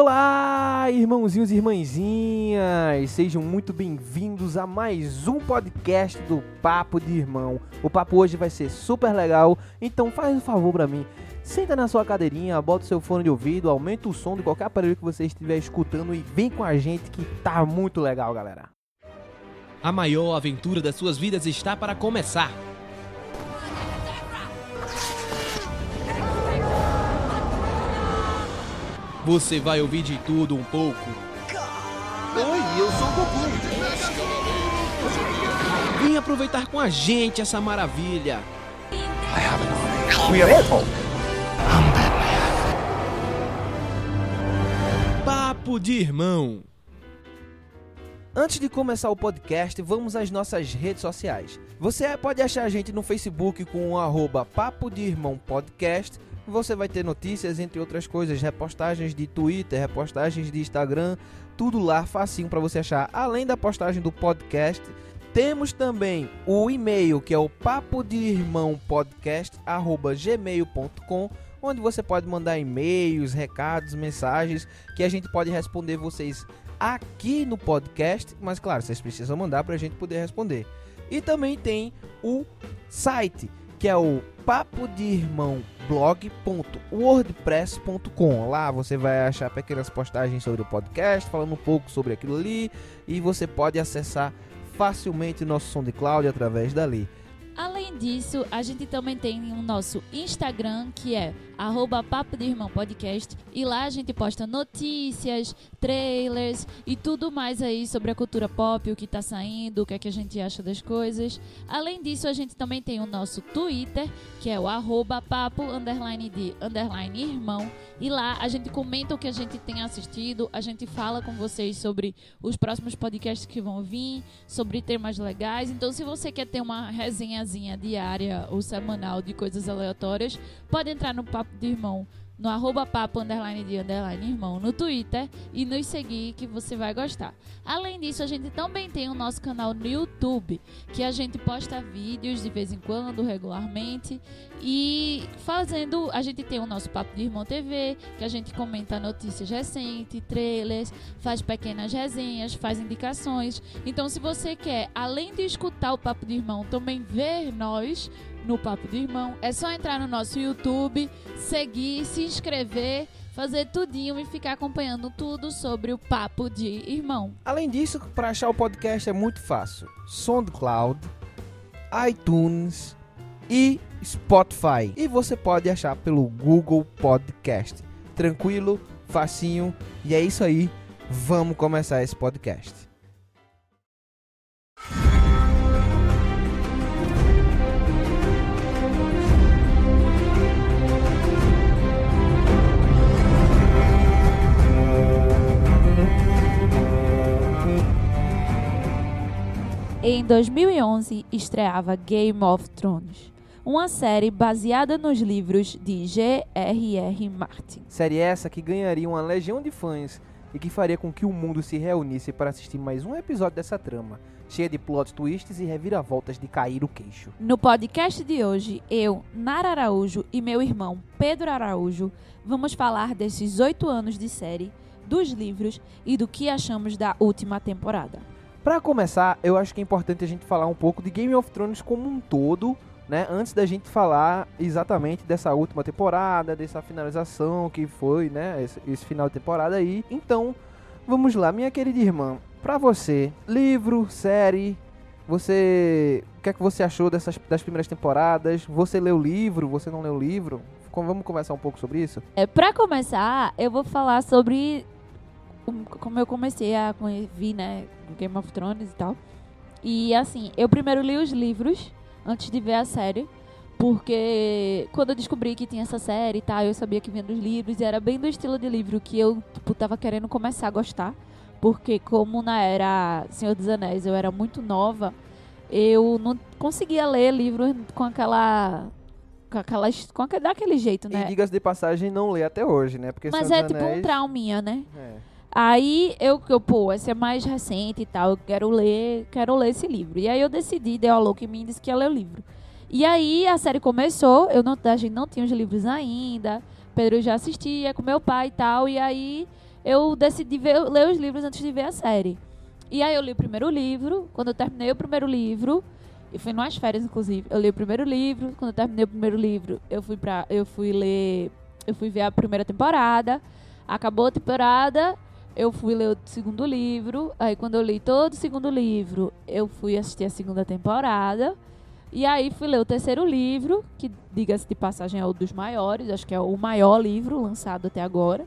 Olá, irmãozinhos e irmãzinhas! Sejam muito bem-vindos a mais um podcast do Papo de Irmão. O papo hoje vai ser super legal, então faz um favor para mim. Senta na sua cadeirinha, bota o seu fone de ouvido, aumenta o som de qualquer aparelho que você estiver escutando e vem com a gente que tá muito legal, galera. A maior aventura das suas vidas está para começar. Você vai ouvir de tudo um pouco. Oi, eu sou o Goku. Vem aproveitar com a gente essa maravilha. We are. Papo de irmão. Antes de começar o podcast, vamos às nossas redes sociais. Você pode achar a gente no Facebook com o arroba Papo de Irmão Podcast. Você vai ter notícias, entre outras coisas, repostagens de Twitter, repostagens de Instagram, tudo lá facinho para você achar. Além da postagem do podcast, temos também o e-mail que é o papo de irmão podcast gmail.com onde você pode mandar e-mails, recados, mensagens que a gente pode responder vocês aqui no podcast, mas claro, vocês precisam mandar para a gente poder responder. E também tem o site, que é o papo de irmão blog.wordpress.com. Lá você vai achar pequenas postagens sobre o podcast, falando um pouco sobre aquilo ali, e você pode acessar facilmente o nosso SoundCloud através dali. Além disso, a gente também tem o nosso Instagram, que é arroba Papo de Irmão Podcast. E lá a gente posta notícias, trailers e tudo mais aí sobre a cultura pop, o que tá saindo, o que é que a gente acha das coisas. Além disso, a gente também tem o nosso Twitter, que é o arroba papo underline de underline irmão. E lá a gente comenta o que a gente tem assistido, a gente fala com vocês sobre os próximos podcasts que vão vir, sobre temas legais. Então, se você quer ter uma diária ou semanal de coisas aleatórias, pode entrar no Papo de Irmão no arroba papo underline de underline irmão no Twitter e nos seguir que você vai gostar. Além disso, a gente também tem o nosso canal no YouTube, que a gente posta vídeos de vez em quando, regularmente, e fazendo, a gente tem o nosso Papo de Irmão TV, que a gente comenta notícias recentes, trailers, faz pequenas resenhas, faz indicações. Então, se você quer, além de escutar o Papo de Irmão, também ver nós no Papo de Irmão, é só entrar no nosso YouTube, seguir, se inscrever, fazer tudinho e ficar acompanhando tudo sobre o Papo de Irmão. Além disso, para achar o podcast é muito fácil. SoundCloud, iTunes e Spotify. E você pode achar pelo Google Podcast. Tranquilo, facinho. E é isso aí. Vamos começar esse podcast. Em 2011 estreava Game of Thrones, uma série baseada nos livros de G.R.R. Martin. Série essa que ganharia uma legião de fãs e que faria com que o mundo se reunisse para assistir mais um episódio dessa trama, cheia de plot twists e reviravoltas de cair o queixo. No podcast de hoje, eu, Nara Araújo e meu irmão Pedro Araújo vamos falar desses oito anos de série, dos livros e do que achamos da última temporada. Para começar, eu acho que é importante a gente falar um pouco de Game of Thrones como um todo, né? Antes da gente falar exatamente dessa última temporada, dessa finalização que foi, né? Esse, esse final de temporada aí. Então, vamos lá, minha querida irmã. Para você, livro, série, você, o que é que você achou dessas das primeiras temporadas? Você leu o livro? Você não leu o livro? Vamos conversar um pouco sobre isso? É, para começar, eu vou falar sobre como- eu comecei a vir, né, Game of Thrones e tal. E assim, eu primeiro li os livros antes de ver a série, porque quando eu descobri que tinha essa série e tal, eu sabia que vinha dos livros e era bem do estilo de livro que eu, tipo, tava querendo começar a gostar, porque como na era Senhor dos Anéis eu era muito nova, eu não conseguia ler livros com aquela com aquela com aquele, daquele jeito, né? E diga-se de passagem, não lê até hoje, né? Porque Mas Senhor é tipo um Anéis- trauminha, né? É. Aí eu, eu, pô, esse é mais recente e tal, eu quero ler, quero ler esse livro. E aí eu decidi, deu a louca em mim e disse que ia ler o livro. E aí a série começou, eu não, a gente não tinha os livros ainda, Pedro já assistia com meu pai e tal, e aí eu decidi ver, ler os livros antes de ver a série. E aí eu li o primeiro livro, quando eu terminei o primeiro livro, e fui nas férias, inclusive, eu li o primeiro livro, quando eu terminei o primeiro livro, eu fui para eu fui ler, eu fui ver a primeira temporada, acabou a temporada, eu fui ler o segundo livro, aí quando eu li todo o segundo livro, eu fui assistir a segunda temporada, e aí fui ler o terceiro livro, que diga-se de passagem é o dos maiores, acho que é o maior livro lançado até agora.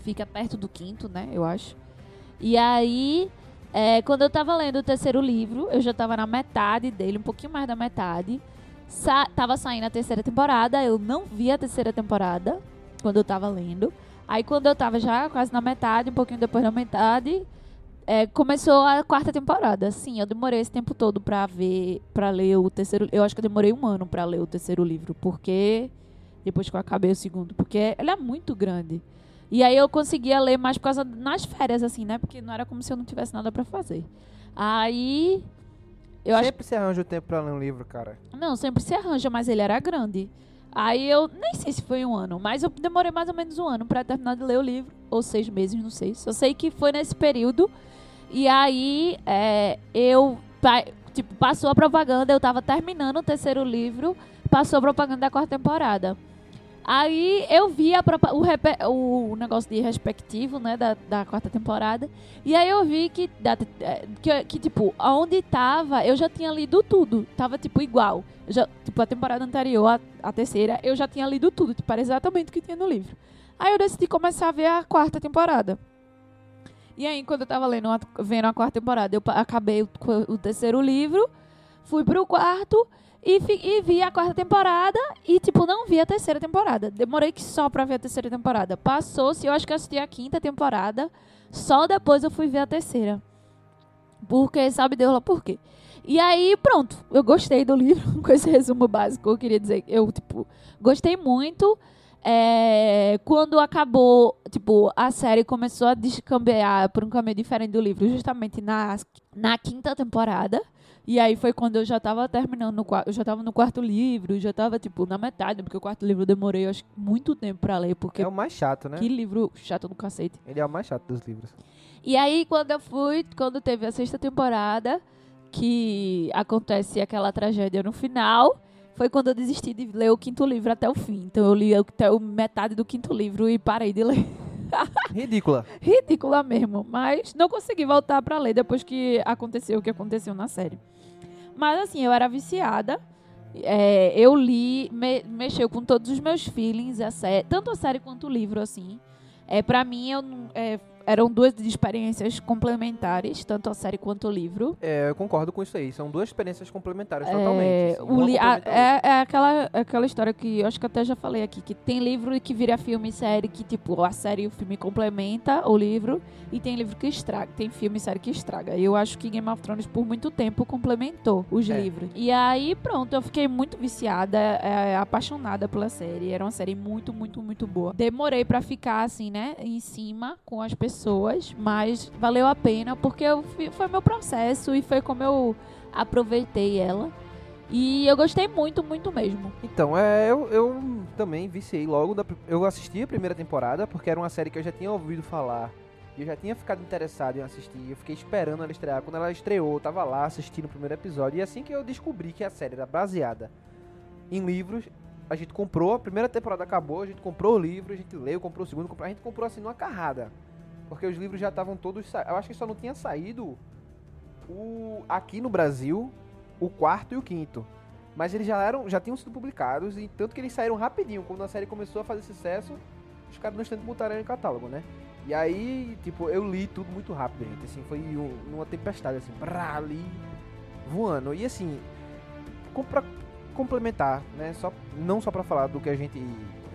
Fica perto do quinto, né, eu acho. E aí, é, quando eu tava lendo o terceiro livro, eu já tava na metade dele, um pouquinho mais da metade. Sa tava saindo a terceira temporada, eu não vi a terceira temporada quando eu tava lendo. Aí quando eu tava já quase na metade, um pouquinho depois da metade, é, começou a quarta temporada. Sim, eu demorei esse tempo todo pra ver, para ler o terceiro. Eu acho que eu demorei um ano pra ler o terceiro livro, porque depois que eu acabei o segundo, porque ele é muito grande. E aí eu conseguia ler mais por causa nas férias, assim, né? Porque não era como se eu não tivesse nada pra fazer. Aí. Eu Sempre se arranja o tempo pra ler um livro, cara. acho. Não, sempre se arranja, mas ele era grande. Aí eu nem sei se foi um ano, mas eu demorei mais ou menos um ano pra terminar de ler o livro. Ou seis meses, não sei. Só sei que foi nesse período. E aí é, eu. Tipo, passou a propaganda, eu tava terminando o terceiro livro, passou a propaganda da quarta temporada. Aí eu vi a o, o negócio de respectivo, né, da, da quarta temporada. E aí eu vi que, da- eh, que, que, tipo, aonde tava, eu já tinha lido tudo. Tava, tipo, igual. Já, tipo, a temporada anterior, a, a terceira, eu já tinha lido tudo. Tipo, era exatamente o que tinha no livro. Aí eu decidi começar a ver a quarta temporada. E aí, quando eu tava lendo vendo a quarta temporada, eu acabei o, o terceiro livro, fui pro quarto e, e vi a quarta temporada e, tipo, não vi a terceira temporada. Demorei que só pra ver a terceira temporada. Passou-se, eu acho que assisti a quinta temporada, só depois eu fui ver a terceira. Porque, sabe Deus lá por quê? E aí, pronto, eu gostei do livro, com esse resumo básico, eu queria dizer, eu, tipo, gostei muito. É, quando acabou, tipo, a série começou a descambear por um caminho diferente do livro, justamente na, na quinta temporada. E aí foi quando eu já tava terminando, no, eu já tava no quarto livro, já tava, tipo, na metade, porque o quarto livro eu demorei, eu acho, muito tempo pra ler, porque É o mais chato, né? que livro chato do cacete. Ele é o mais chato dos livros. E aí, quando eu fui, quando teve a sexta temporada, que acontece aquela tragédia no final, foi quando eu desisti de ler o quinto livro até o fim. Então eu li até metade do quinto livro e parei de ler. Ridícula. Ridícula mesmo. Mas não consegui voltar pra ler depois que aconteceu o que aconteceu na série. Mas assim, eu era viciada. É, eu li, me- mexeu com todos os meus feelings, a sé- tanto a série quanto o livro, assim. É, para mim, eu, não- é, eram duas experiências complementares, tanto a série quanto o livro. É, eu concordo com isso aí. São duas experiências complementares, É, totalmente. assim. o li- a- é, é aquela, aquela história que eu acho que até já falei aqui, que tem livro que vira filme e série, que tipo, a série e o filme complementa o livro, e tem livro que estraga, tem filme e série que estraga. E eu acho que Game of Thrones por muito tempo complementou os É. livros. E aí, pronto, eu fiquei muito viciada, é, apaixonada pela série. Era uma série muito, muito, muito boa. Demorei pra ficar assim, né, em cima com as pessoas, mas valeu a pena, porque eu foi meu processo e foi como eu aproveitei ela. E eu gostei muito, muito mesmo. Então, é, eu, eu também viciei logo. Da, eu assisti a primeira temporada, porque era uma série que eu já tinha ouvido falar. E eu já tinha ficado interessado em assistir. Eu fiquei esperando ela estrear. Quando ela estreou, eu tava lá assistindo o primeiro episódio. E assim que eu descobri que a série era baseada em livros, a gente comprou. A primeira temporada acabou, a gente comprou o livro, a gente leu, comprou o segundo, comprou, a gente comprou assim numa carrada. Porque os livros já estavam todos. sa- Eu acho que só não tinha saído o aqui no Brasil o quarto e o quinto. Mas eles já eram, já tinham sido publicados e tanto que eles saíram rapidinho. Quando a série começou a fazer sucesso, os caras no instante botaram em catálogo, né? E aí, tipo, eu li tudo muito rápido, gente. Assim, foi um, numa tempestade, assim, pra ali, voando. E assim, pra complementar, né? Só, não só pra falar do que a gente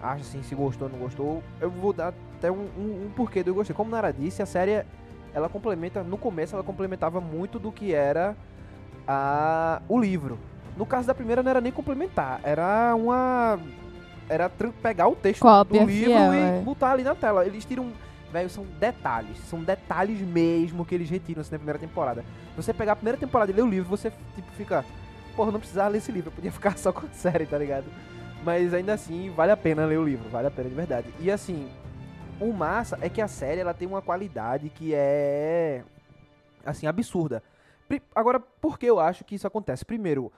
acha, assim, se gostou ou não gostou, eu vou dar até um, um, um porquê do eu gostei. Como Nara disse, a série, ela complementa, no começo ela complementava muito do que era a, o livro. No caso da primeira não era nem complementar, era uma. Era pegar o texto Cópia do livro fiel, e é. botar ali na tela. Eles tiram. Velho, são detalhes. São detalhes mesmo que eles retiram assim, na primeira temporada. Você pegar a primeira temporada e ler o livro, você tipo, fica. Porra, não precisava ler esse livro, eu podia ficar só com a série, tá ligado? Mas ainda assim, vale a pena ler o livro, vale a pena de verdade. E assim, o massa é que a série ela tem uma qualidade que é assim absurda. Agora, por que eu acho que isso acontece? Primeiro,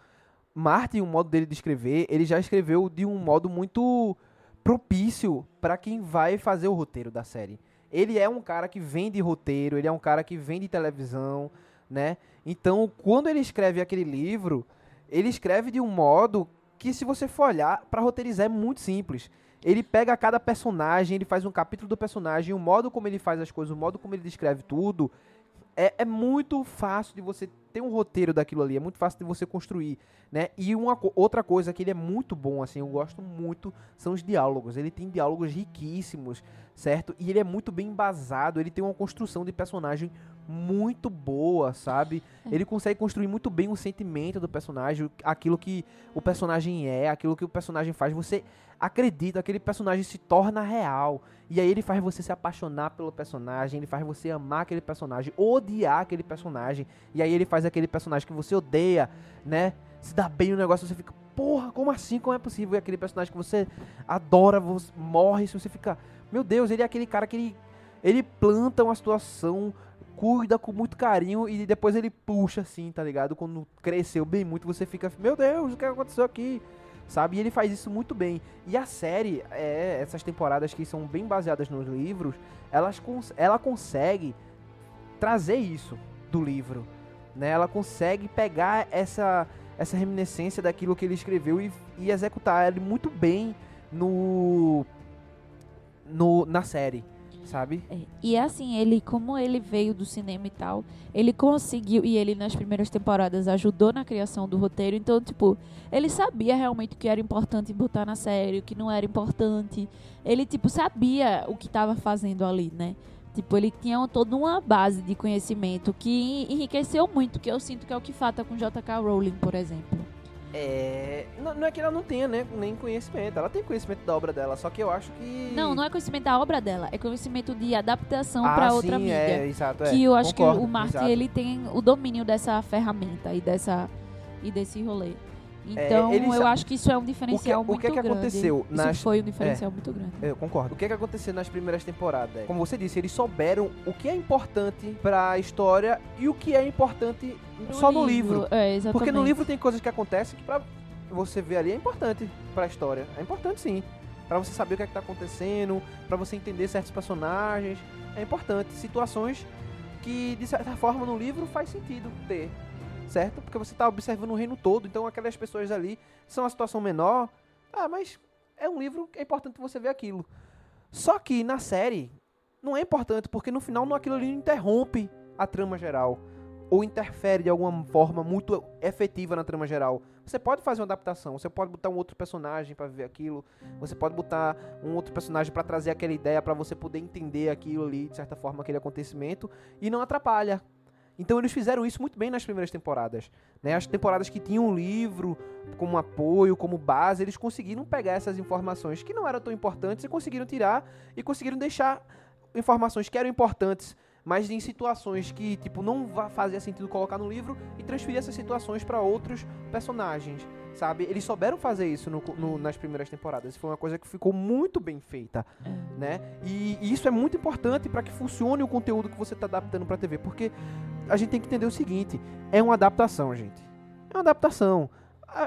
Martin, o modo dele de escrever, ele já escreveu de um modo muito propício para quem vai fazer o roteiro da série. Ele é um cara que vem de roteiro, ele é um cara que vem de televisão, né? Então, quando ele escreve aquele livro, ele escreve de um modo que, se você for olhar, para roteirizar é muito simples. Ele pega cada personagem, ele faz um capítulo do personagem, o modo como ele faz as coisas, o modo como ele descreve tudo, é, é muito fácil de você ter um roteiro daquilo ali, é muito fácil de você construir, né? E uma outra coisa que ele é muito bom, assim, eu gosto muito, são os diálogos. Ele tem diálogos riquíssimos, certo? E ele é muito bem embasado, ele tem uma construção de personagem muito boa, sabe? Ele consegue construir muito bem o sentimento do personagem, aquilo que o personagem é, aquilo que o personagem faz. Você acredita, aquele personagem se torna real. E aí ele faz você se apaixonar pelo personagem, ele faz você amar aquele personagem, odiar aquele personagem. E aí ele faz aquele personagem que você odeia, né? Se dá bem no negócio, você fica, porra, como assim? Como é possível? E aquele personagem que você adora, você morre, se você fica, meu Deus, ele é aquele cara que ele, ele planta uma situação, cuida com muito carinho e depois ele puxa assim, tá ligado? Quando cresceu bem muito, você fica, meu Deus, o que aconteceu aqui? Sabe? E ele faz isso muito bem. E a série, é, essas temporadas que são bem baseadas nos livros, elas ela consegue trazer isso do livro. Né? Ela consegue pegar essa, essa reminiscência daquilo que ele escreveu e, e executar ele muito bem no, no na série, sabe? É, E assim, ele, como ele veio do cinema e tal, ele conseguiu, e ele nas primeiras temporadas ajudou na criação do roteiro, então, tipo, ele sabia realmente o que era importante botar na série, o que não era importante. Ele, tipo, sabia o que estava fazendo ali, né? Tipo, ele tinha toda uma base de conhecimento que enriqueceu muito, que eu sinto que é o que falta com J.K. Rowling, por exemplo. É, não, não é que ela não tenha né, nem conhecimento, ela tem conhecimento da obra dela, só que eu acho que Não, não é conhecimento da obra dela, é conhecimento de adaptação ah, para outra mídia. É, exato, é. que eu acho Concordo, que o Martin exato. ele tem o domínio dessa ferramenta e dessa e desse rolê. Então ele eu sa- acho que isso é um diferencial o que muito é que grande. aconteceu Isso nas- foi um diferencial muito grande. Eu concordo. O que é que aconteceu nas primeiras temporadas? Como você disse, eles souberam o que é importante pra história e o que é importante só no livro. É, exatamente. Porque no livro tem coisas que acontecem que pra você ver ali é importante pra história. É importante sim. Pra você saber o que é que tá acontecendo, pra você entender certos personagens. É importante. Situações que, de certa forma, no livro faz sentido ter. Certo? Porque você tá observando o reino todo. Então aquelas pessoas ali são uma situação menor. Ah, mas é um livro que é importante você ver aquilo. Só que na série não é importante, porque no final não- aquilo ali interrompe a trama geral. Ou interfere de alguma forma muito efetiva na trama geral. Você pode fazer uma adaptação, você pode botar um outro personagem pra ver aquilo, você pode botar um outro personagem pra trazer aquela ideia pra você poder entender aquilo ali, de certa forma, aquele acontecimento, e não atrapalha. Então eles fizeram isso muito bem nas primeiras temporadas. Né? As temporadas que tinham um livro como apoio, como base, eles conseguiram pegar essas informações que não eram tão importantes e conseguiram tirar e conseguiram deixar informações que eram importantes, mas em situações que tipo não fazia sentido colocar no livro e transferir essas situações para outros personagens, sabe? Eles souberam fazer isso no- no- nas primeiras temporadas. Foi uma coisa que ficou muito bem feita, né? E, e isso é muito importante para que funcione o conteúdo que você está adaptando para TV, porque a gente tem que entender o seguinte: é uma adaptação, gente. É uma adaptação.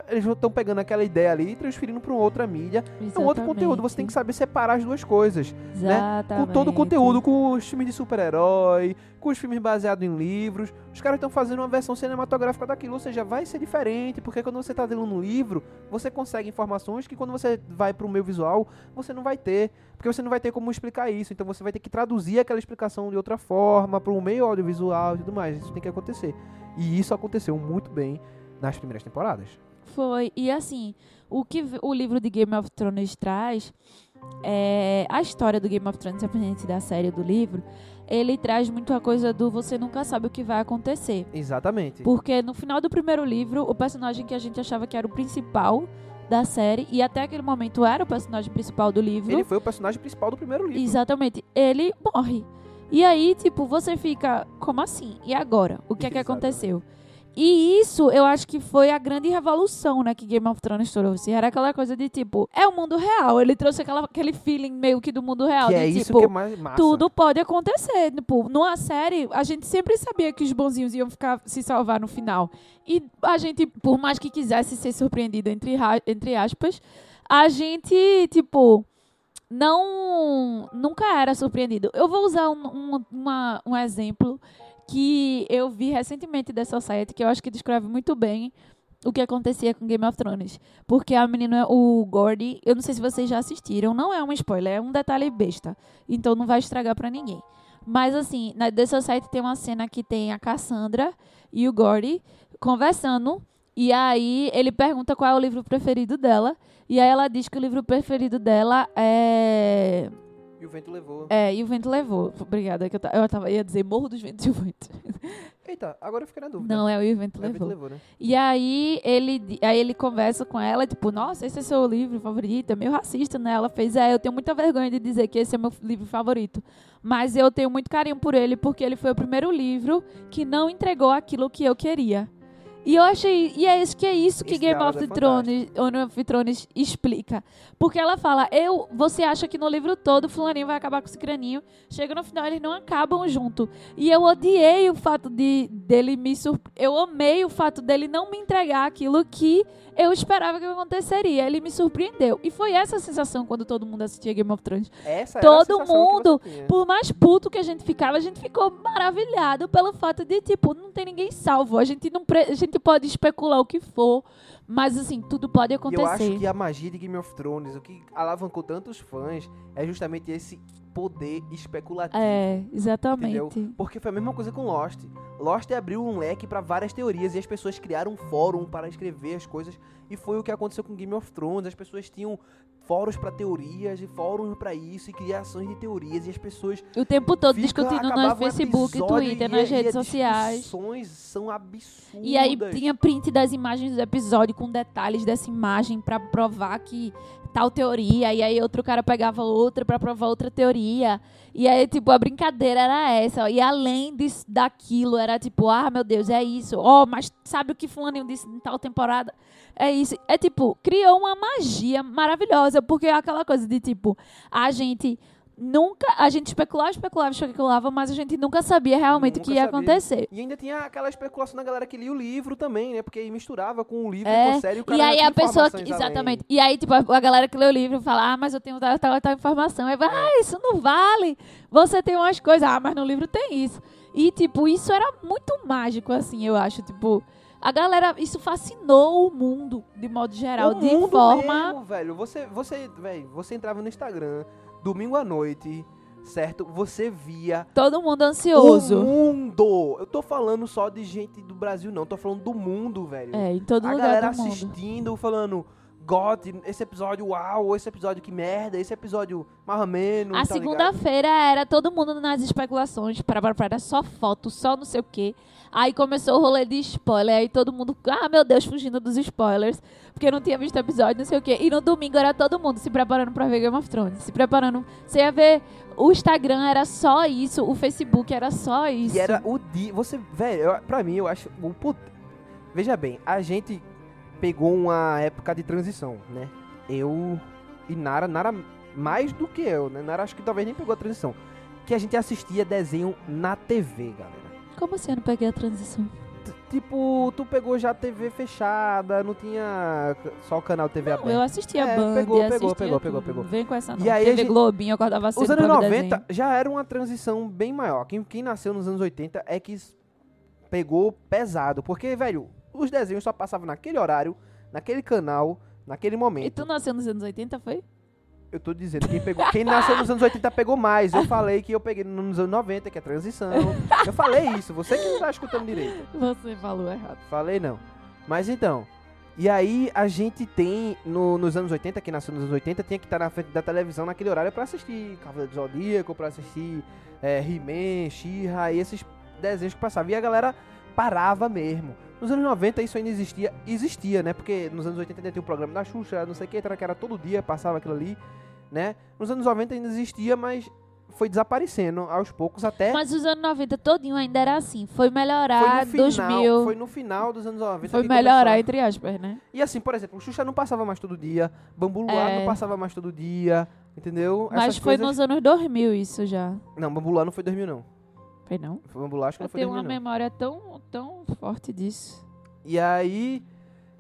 Eles estão pegando aquela ideia ali e transferindo para outra mídia. É um outro conteúdo. Você tem que saber separar as duas coisas. Exatamente. Com todo o conteúdo, com os filmes de super-herói, com os filmes baseados em livros. Os caras estão fazendo uma versão cinematográfica daquilo, ou seja, vai ser diferente, porque quando você está lendo um livro, você consegue informações que quando você vai para o meio visual, você não vai ter. Porque você não vai ter como explicar isso. Então você vai ter que traduzir aquela explicação de outra forma para o meio audiovisual e tudo mais. Isso tem que acontecer. E isso aconteceu muito bem nas primeiras temporadas. Foi. E assim, o que o livro de Game of Thrones traz é a história do Game of Thrones, independente da série do livro, ele traz muito a coisa do você nunca sabe o que vai acontecer. Exatamente. Porque no final do primeiro livro, o personagem que a gente achava que era o principal da série, e até aquele momento era o personagem principal do livro. Ele foi o personagem principal do primeiro livro. Exatamente. Ele morre. E aí, tipo, você fica, como assim? E agora? O que é que aconteceu? E isso eu acho que foi a grande revolução, né, que Game of Thrones trouxe. Era aquela coisa de tipo, é o mundo real. Ele trouxe aquela, aquele feeling meio que do mundo real. Que de, é isso tipo, que é mais massa. tudo pode acontecer. Tipo, numa série, a gente sempre sabia que os bonzinhos iam ficar se salvar no final. E a gente, por mais que quisesse ser surpreendido, entre, entre aspas, a gente, tipo, não. Nunca era surpreendido. Eu vou usar um, um, uma- um exemplo que eu vi recentemente dessa site, que eu acho que descreve muito bem o que acontecia com Game of Thrones. Porque a menina, o Gordy, eu não sei se vocês já assistiram, não é um spoiler, é um detalhe besta. Então não vai estragar pra ninguém. Mas assim, na dessa site tem uma cena que tem a Cassandra e o Gordy conversando. E aí ele pergunta qual é o livro preferido dela. E aí ela diz que o livro preferido dela é. E o vento levou. É, e o vento levou. Obrigada, que eu, eu tava, ia dizer Morro dos Ventos e o Vento. Eita, agora eu fiquei na dúvida. Não, é o e o vento É o vento levou. levou, né? E aí ele, aí ele conversa com ela, tipo, nossa, esse é seu livro favorito, é meio racista, né? Ela fez, é, eu tenho muita vergonha de dizer que esse é meu livro favorito. Mas eu tenho muito carinho por ele, porque ele foi o primeiro livro que não entregou aquilo que eu queria. E eu achei, e é isso que é isso que Game of é Thrones, of Thrones explica. Porque ela fala, eu, você acha que no livro todo o fulaninho vai acabar com esse craninho, chega no final eles não acabam junto. E eu odiei o fato de dele me. Eu amei o fato dele não me entregar aquilo que eu esperava que aconteceria. Ele me surpreendeu. E foi essa a sensação quando todo mundo assistia Game of Thrones. Essa era a Todo sensação que mundo, por mais puto que a gente ficava, a gente ficou maravilhado pelo fato de, tipo, não tem ninguém salvo. A gente não a gente pode especular o que for, mas assim, tudo pode E acontecer. eu acho que a magia de Game of Thrones, o que alavancou tantos fãs, é justamente esse poder especulativo. É, exatamente. Entendeu? Porque foi a mesma coisa com Lost. Lost abriu um leque pra várias teorias e as pessoas criaram um fórum para escrever as coisas. E foi o que aconteceu com Game of Thrones. As pessoas tinham fóruns pra teorias e fóruns pra isso e criações de teorias e as pessoas O tempo todo fica- discutindo no Facebook, episódio Twitter, e- nas e redes as sociais. são absurdas. E aí tinha print das imagens do episódio com detalhes dessa imagem pra provar que tal teoria, e aí outro cara pegava outra pra provar outra teoria. E aí, tipo, a brincadeira era essa. ó. E além disso, daquilo, era tipo, ah, meu Deus, é isso. Ó, mas sabe o que fulaninho disse em tal temporada? É isso. É tipo, criou uma magia maravilhosa, porque é aquela coisa de tipo, a gente nunca, a gente especulava, especulava, especulava, mas a gente nunca sabia realmente o que ia sabia. acontecer. E ainda tinha aquela especulação da galera que lia o livro também, né? Porque aí misturava com o livro É, com série e o cara E aí a pessoa que, informações além. exatamente. E aí tipo a, a galera que lê o livro fala: "Ah, mas eu tenho tal, tal, tal informação". Aí vai: "Ah, isso não vale. Você tem umas coisas, ah, mas no livro tem isso". E tipo, isso era muito mágico assim, eu acho, tipo, a galera, isso fascinou o mundo de modo geral, o de forma mesmo, velho. Você, você, velho, você entrava no Instagram domingo à noite, certo? Você via todo mundo ansioso. o mundo. Eu tô falando só de gente do Brasil, não. Tô falando do mundo, velho. É, em todo a lugar galera do mundo. assistindo, falando. God, esse episódio uau, esse episódio que merda, esse episódio mais ou menos. A tá segunda-feira era todo mundo nas especulações, para, para, para, só foto, só não sei o quê. Aí começou o rolê de spoiler, aí todo mundo, ah, meu Deus, fugindo dos spoilers, porque não tinha visto o episódio, não sei o quê. E no domingo era todo mundo se preparando pra ver Game of Thrones, se preparando. Você ia ver, o Instagram era só isso, o Facebook era só isso. E era o dia. Você, velho, eu- pra mim, eu acho. O pot... Veja bem, a gente pegou uma época de transição, né? Eu e Nara, Nara mais do que eu, né? Nara acho que talvez nem pegou a transição. Que a gente assistia desenho na TV, galera. Como assim eu não peguei a transição? T- Tipo, tu pegou já a TV fechada, não tinha só o canal TV Não, aberto. eu assistia É, Band, pegou, pegou, pegou, pegou, pegou. Vem com essa não. E aí TV gente- Globinho, eu acordava cedo Os anos pra ver 90 desenho. já era uma transição bem maior. Quem, quem nasceu nos anos 80 é que pegou pesado. Porque, velho, os desenhos só passavam naquele horário, naquele canal, naquele E momento. tu nasceu nos anos 80, foi? Eu tô dizendo, quem, pegou, quem nasceu nos anos 80 pegou mais. Eu falei que eu peguei nos anos 90, que é transição. Eu falei isso, você que não tá escutando direito. Você falou errado. Falei não. Mas então. E aí a gente tem, no- nos anos 80, quem nasceu nos anos 80, tinha que estar na frente da televisão naquele horário pra assistir Cavaleiro do Zodíaco, pra assistir é, He-Man, She-Ra e esses desenhos que passavam. E a galera parava mesmo. Nos anos 90 isso ainda existia, existia, né? Porque nos anos 80 ainda tinha o programa da Xuxa, não sei o que, que era todo dia, passava aquilo ali, né? Nos anos 90 ainda existia, mas foi desaparecendo aos poucos até Mas os anos 90 todinho ainda era assim. Foi É. foi melhorar no final, 2000. foi no final dos anos 90 Foi melhorar, começou. entre aspas, né? E assim, por exemplo, o Xuxa não passava mais todo dia, Bambu Luar É. não passava mais todo dia, entendeu? Mas Essas foi coisas... nos anos 2000 isso já. Não, Bambu Luar não foi 2000 não. Foi não? Foi Bambu Luar, acho que Eu não foi tenho 2000 uma não. memória tão, tão forte disso. E aí,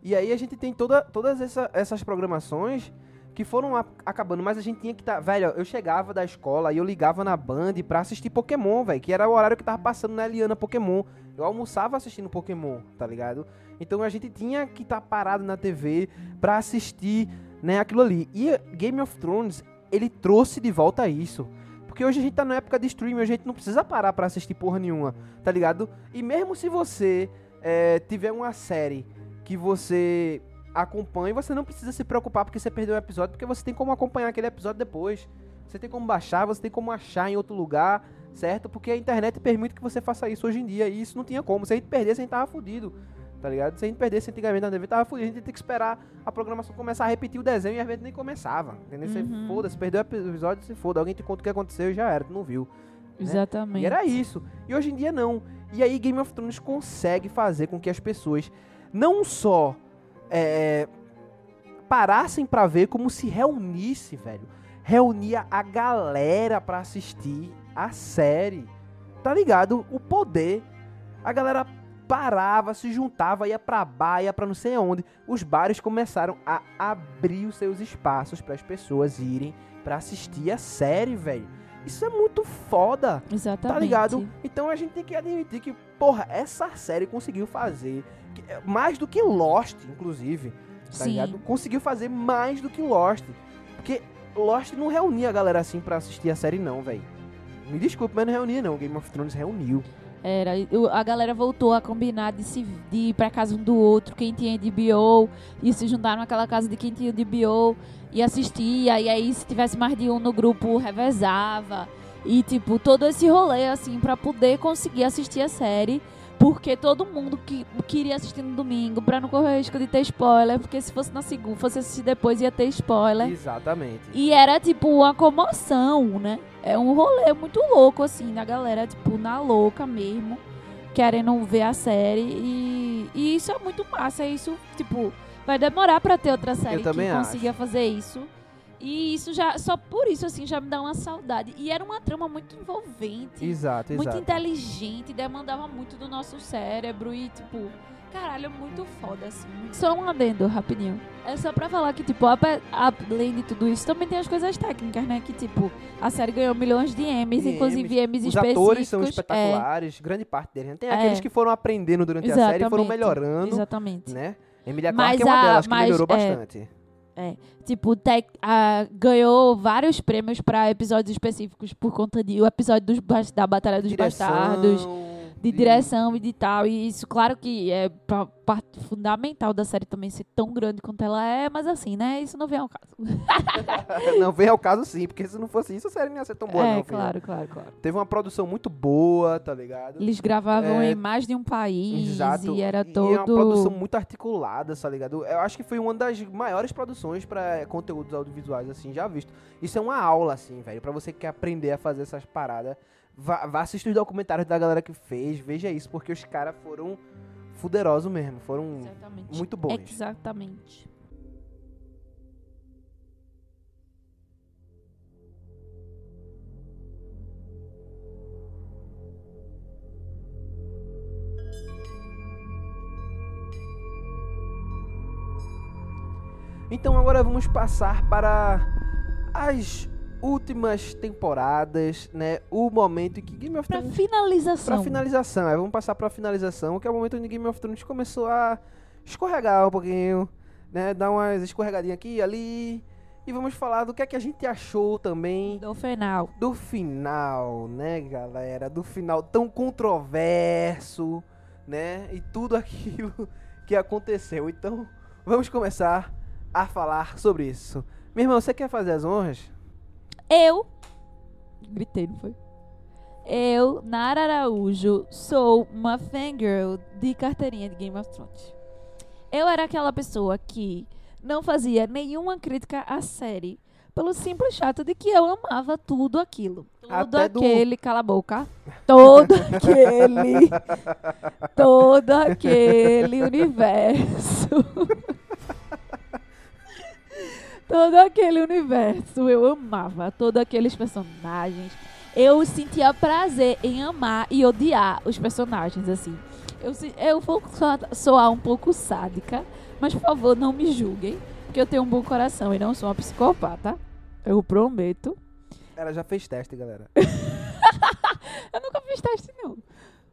e aí a gente tem toda, todas essa- essas programações que foram a- acabando, mas a gente tinha que estar. velho, eu chegava da escola e eu ligava na Band pra assistir Pokémon, velho, que era o horário que tava passando na Eliana Pokémon. Eu almoçava assistindo Pokémon, tá ligado? Então a gente tinha que estar parado na TV pra assistir, né, aquilo ali. E Game of Thrones, ele trouxe de volta isso. Porque hoje a gente tá na época de streaming, a gente não precisa parar pra assistir porra nenhuma, tá ligado? E mesmo se você é, tiver uma série que você acompanha, você não precisa se preocupar porque você perdeu um episódio, porque você tem como acompanhar aquele episódio depois. Você tem como baixar, você tem como achar em outro lugar, certo? Porque a internet permite que você faça isso hoje em dia, e isso não tinha como. Se a gente perdesse, a gente tava fudido, tá ligado? Se a gente perdesse antigamente na TV, tava fudido. A gente ter que esperar a programação começar a repetir o desenho e às vezes nem começava, entendeu? Você Uhum. foda-se, perdeu o episódio, se foda. Alguém te conta o que aconteceu e já era, tu não viu. Exatamente. E era isso. E hoje em dia não. E aí Game of Thrones consegue fazer com que as pessoas não só é, parassem pra ver, como se reunisse, velho. Reunia a galera pra assistir a série. Tá ligado? O poder. A galera parava, se juntava, ia pra bar, ia pra não sei onde. Os bares começaram a abrir os seus espaços para as pessoas irem pra assistir a série, velho. Isso é muito foda. Exatamente. Tá ligado? Então a gente tem que admitir que, porra, essa série conseguiu fazer é, mais do que Lost, inclusive. Tá Sim. ligado? Conseguiu fazer mais do que Lost. Porque Lost não reunia a galera assim pra assistir a série, não, velho. Me desculpe, mas não reunia, não. Game of Thrones reuniu. Era, a galera voltou a combinar de, se, de ir pra casa um do outro, quem tinha DBO, e se juntaram naquela casa de quem tinha DBO e assistia, e aí se tivesse mais de um no grupo, revezava. E, tipo, todo esse rolê, assim, pra poder conseguir assistir a série, porque todo mundo que queria assistir no domingo, pra não correr risco de ter spoiler, porque se fosse na segunda, fosse assistir depois, ia ter spoiler. Exatamente. E era, tipo, uma comoção, né? É um rolê muito louco, assim, da galera, tipo, na louca mesmo, querendo ver a série. E, e isso é muito massa. Isso, tipo, vai demorar pra ter outra série também que acho. consiga fazer isso. E isso já, só por isso, assim, já me dá uma saudade. E era uma trama muito envolvente, Exato, muito exato. inteligente, demandava muito do nosso cérebro e, tipo, caralho, é muito foda, assim. Só um adendo, rapidinho. É só pra falar que, tipo, ape- além de tudo isso, também tem as coisas técnicas, né? Que, tipo, a série ganhou milhões de De inclusive Emmys Os específicos. atores são É, espetaculares, grande parte deles. né? Tem É. aqueles que foram aprendendo durante a série e foram Exatamente, melhorando, exatamente. né? Emilia Mas Clarke é uma a- delas que mas, melhorou é, bastante. Tipo, tec- a- ganhou vários prêmios pra episódios específicos por conta de o episódio dos, da Batalha dos Bastardos, de direção e de tal. E isso, claro que é pa- parte fundamental da série também ser tão grande quanto ela é, mas assim, né? Isso não vem ao caso. não vem ao caso sim, porque se não fosse isso, a série não ia ser tão boa, é, não. filho. claro, claro, claro. Teve uma produção muito boa, tá ligado? Eles gravavam É, em mais de um país Exato. e era E todo. é uma produção muito articulada, tá ligado? Eu acho que foi uma das maiores produções pra conteúdos audiovisuais, assim, já visto. Isso é uma aula, assim, velho. Pra você que quer aprender a fazer essas paradas, vá, vá assistir os documentários da galera que fez, veja isso, porque os caras foram fuderosos mesmo, foram Exatamente. muito bons. Exatamente. Então agora vamos passar para as últimas temporadas, né? O momento em que Game of Pra Thrones finalização. Pra finalização, é, vamos passar pra finalização, que é o momento onde Game of Thrones começou a escorregar um pouquinho, né? Dar umas escorregadinhas aqui e ali. E vamos falar do que é que a gente achou também Do final. do final, né, galera? Do final tão controverso, né? E tudo aquilo que aconteceu. Então, vamos começar a falar sobre isso. Meu irmão, você quer fazer as honras? Eu. Gritei, não foi? Eu, Nara Araújo, sou uma fangirl de carteirinha de Game of Thrones. Eu era aquela pessoa que não fazia nenhuma crítica à série, Pelo simples fato de que eu amava tudo aquilo. Todo Até do- aquele, cala a boca. Todo aquele. todo aquele universo. todo aquele universo eu amava. Todos aqueles personagens. Eu sentia prazer em amar e odiar os personagens, assim. Eu, eu vou soar- um pouco sádica, mas por favor, não me julguem, porque eu tenho um bom coração e não sou uma psicopata. Eu prometo. Ela já fez teste, galera. Eu nunca fiz teste, não.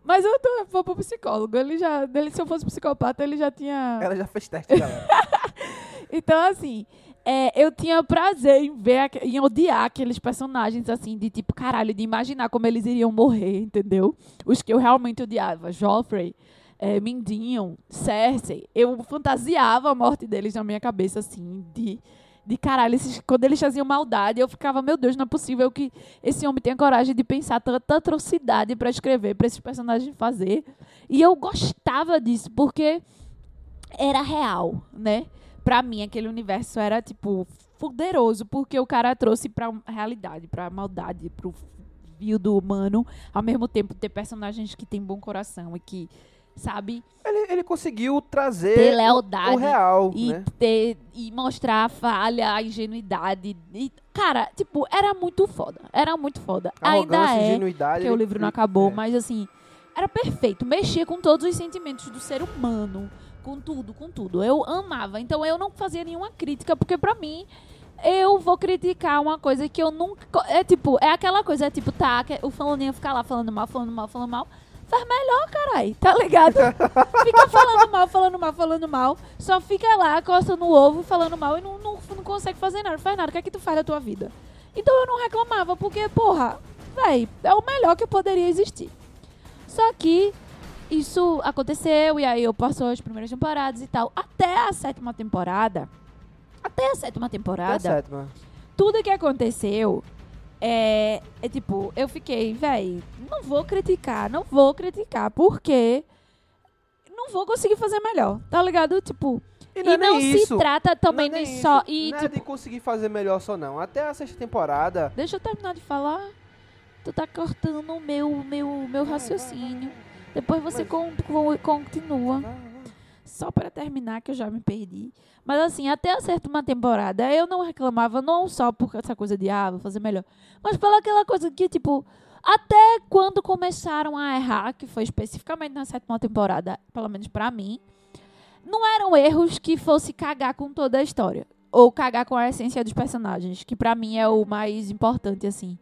Mas eu tô, vou pro psicólogo. Ele já, ele, se eu fosse psicopata, ele já tinha. Ela já fez teste, galera. Então, assim, é, eu tinha prazer em ver, em odiar aqueles personagens, assim, de tipo, caralho, de imaginar como eles iriam morrer, entendeu? Os que eu realmente odiava. Joffrey, é, Mindinho, Cersei. Eu fantasiava a morte deles na minha cabeça, assim, de. De caralho, esses- quando eles faziam maldade, eu ficava, meu Deus, não é possível que esse homem tenha coragem de pensar tanta atrocidade pra escrever, pra esses personagens fazer. E eu gostava disso, porque era real, né? Pra mim, aquele universo era, tipo, poderoso, porque o cara trouxe pra realidade, pra maldade, pro fio do humano, ao mesmo tempo ter personagens que têm bom coração e que, sabe, ele, ele conseguiu trazer ter o lealdade real, e né? ter e mostrar a falha, a ingenuidade. E, cara, tipo, era muito foda. Era muito foda. Ainda Arrogância, é, ingenuidade. porque o livro não acabou, é. mas assim, era perfeito. Mexia com todos os sentimentos do ser humano, com tudo, com tudo. Eu amava. Então eu não fazia nenhuma crítica, porque pra mim eu vou criticar uma coisa que eu nunca. É tipo, é aquela coisa, é tipo, tá, o fulaninho ficar lá falando mal, falando mal, falando mal. Faz melhor, carai, tá ligado? fica falando mal, falando mal, falando mal. Só fica lá, coçando o ovo, falando mal e não, não, não consegue fazer nada, faz nada. O que é que tu faz da tua vida? Então eu não reclamava, porque, porra, véi, é o melhor que poderia existir. Só que isso aconteceu e aí eu passou as primeiras temporadas e tal. Até a sétima temporada. Até a sétima Até a temporada sétima. tudo que aconteceu é, é tipo, eu fiquei, véi, não vou criticar, não vou criticar, porque não vou conseguir fazer melhor, tá ligado? Tipo, E e não, não, é nem se isso. trata também Não é nem nem só. E, não é tipo, de conseguir fazer melhor só não. Até a sexta temporada. deixa eu terminar de falar. Tu tá cortando o meu, meu, meu raciocínio. Depois você Mas- con- con- continua. Só para terminar, que eu já me perdi. Mas assim, até a sétima temporada, eu não reclamava, não só por essa coisa de, ah, vou fazer melhor. Mas pela aquela coisa que, tipo, até quando começaram a errar, que foi especificamente na sétima temporada, pelo menos pra mim, não eram erros que fosse cagar com toda a história. Ou cagar com a essência dos personagens, que pra mim é o mais importante, assim.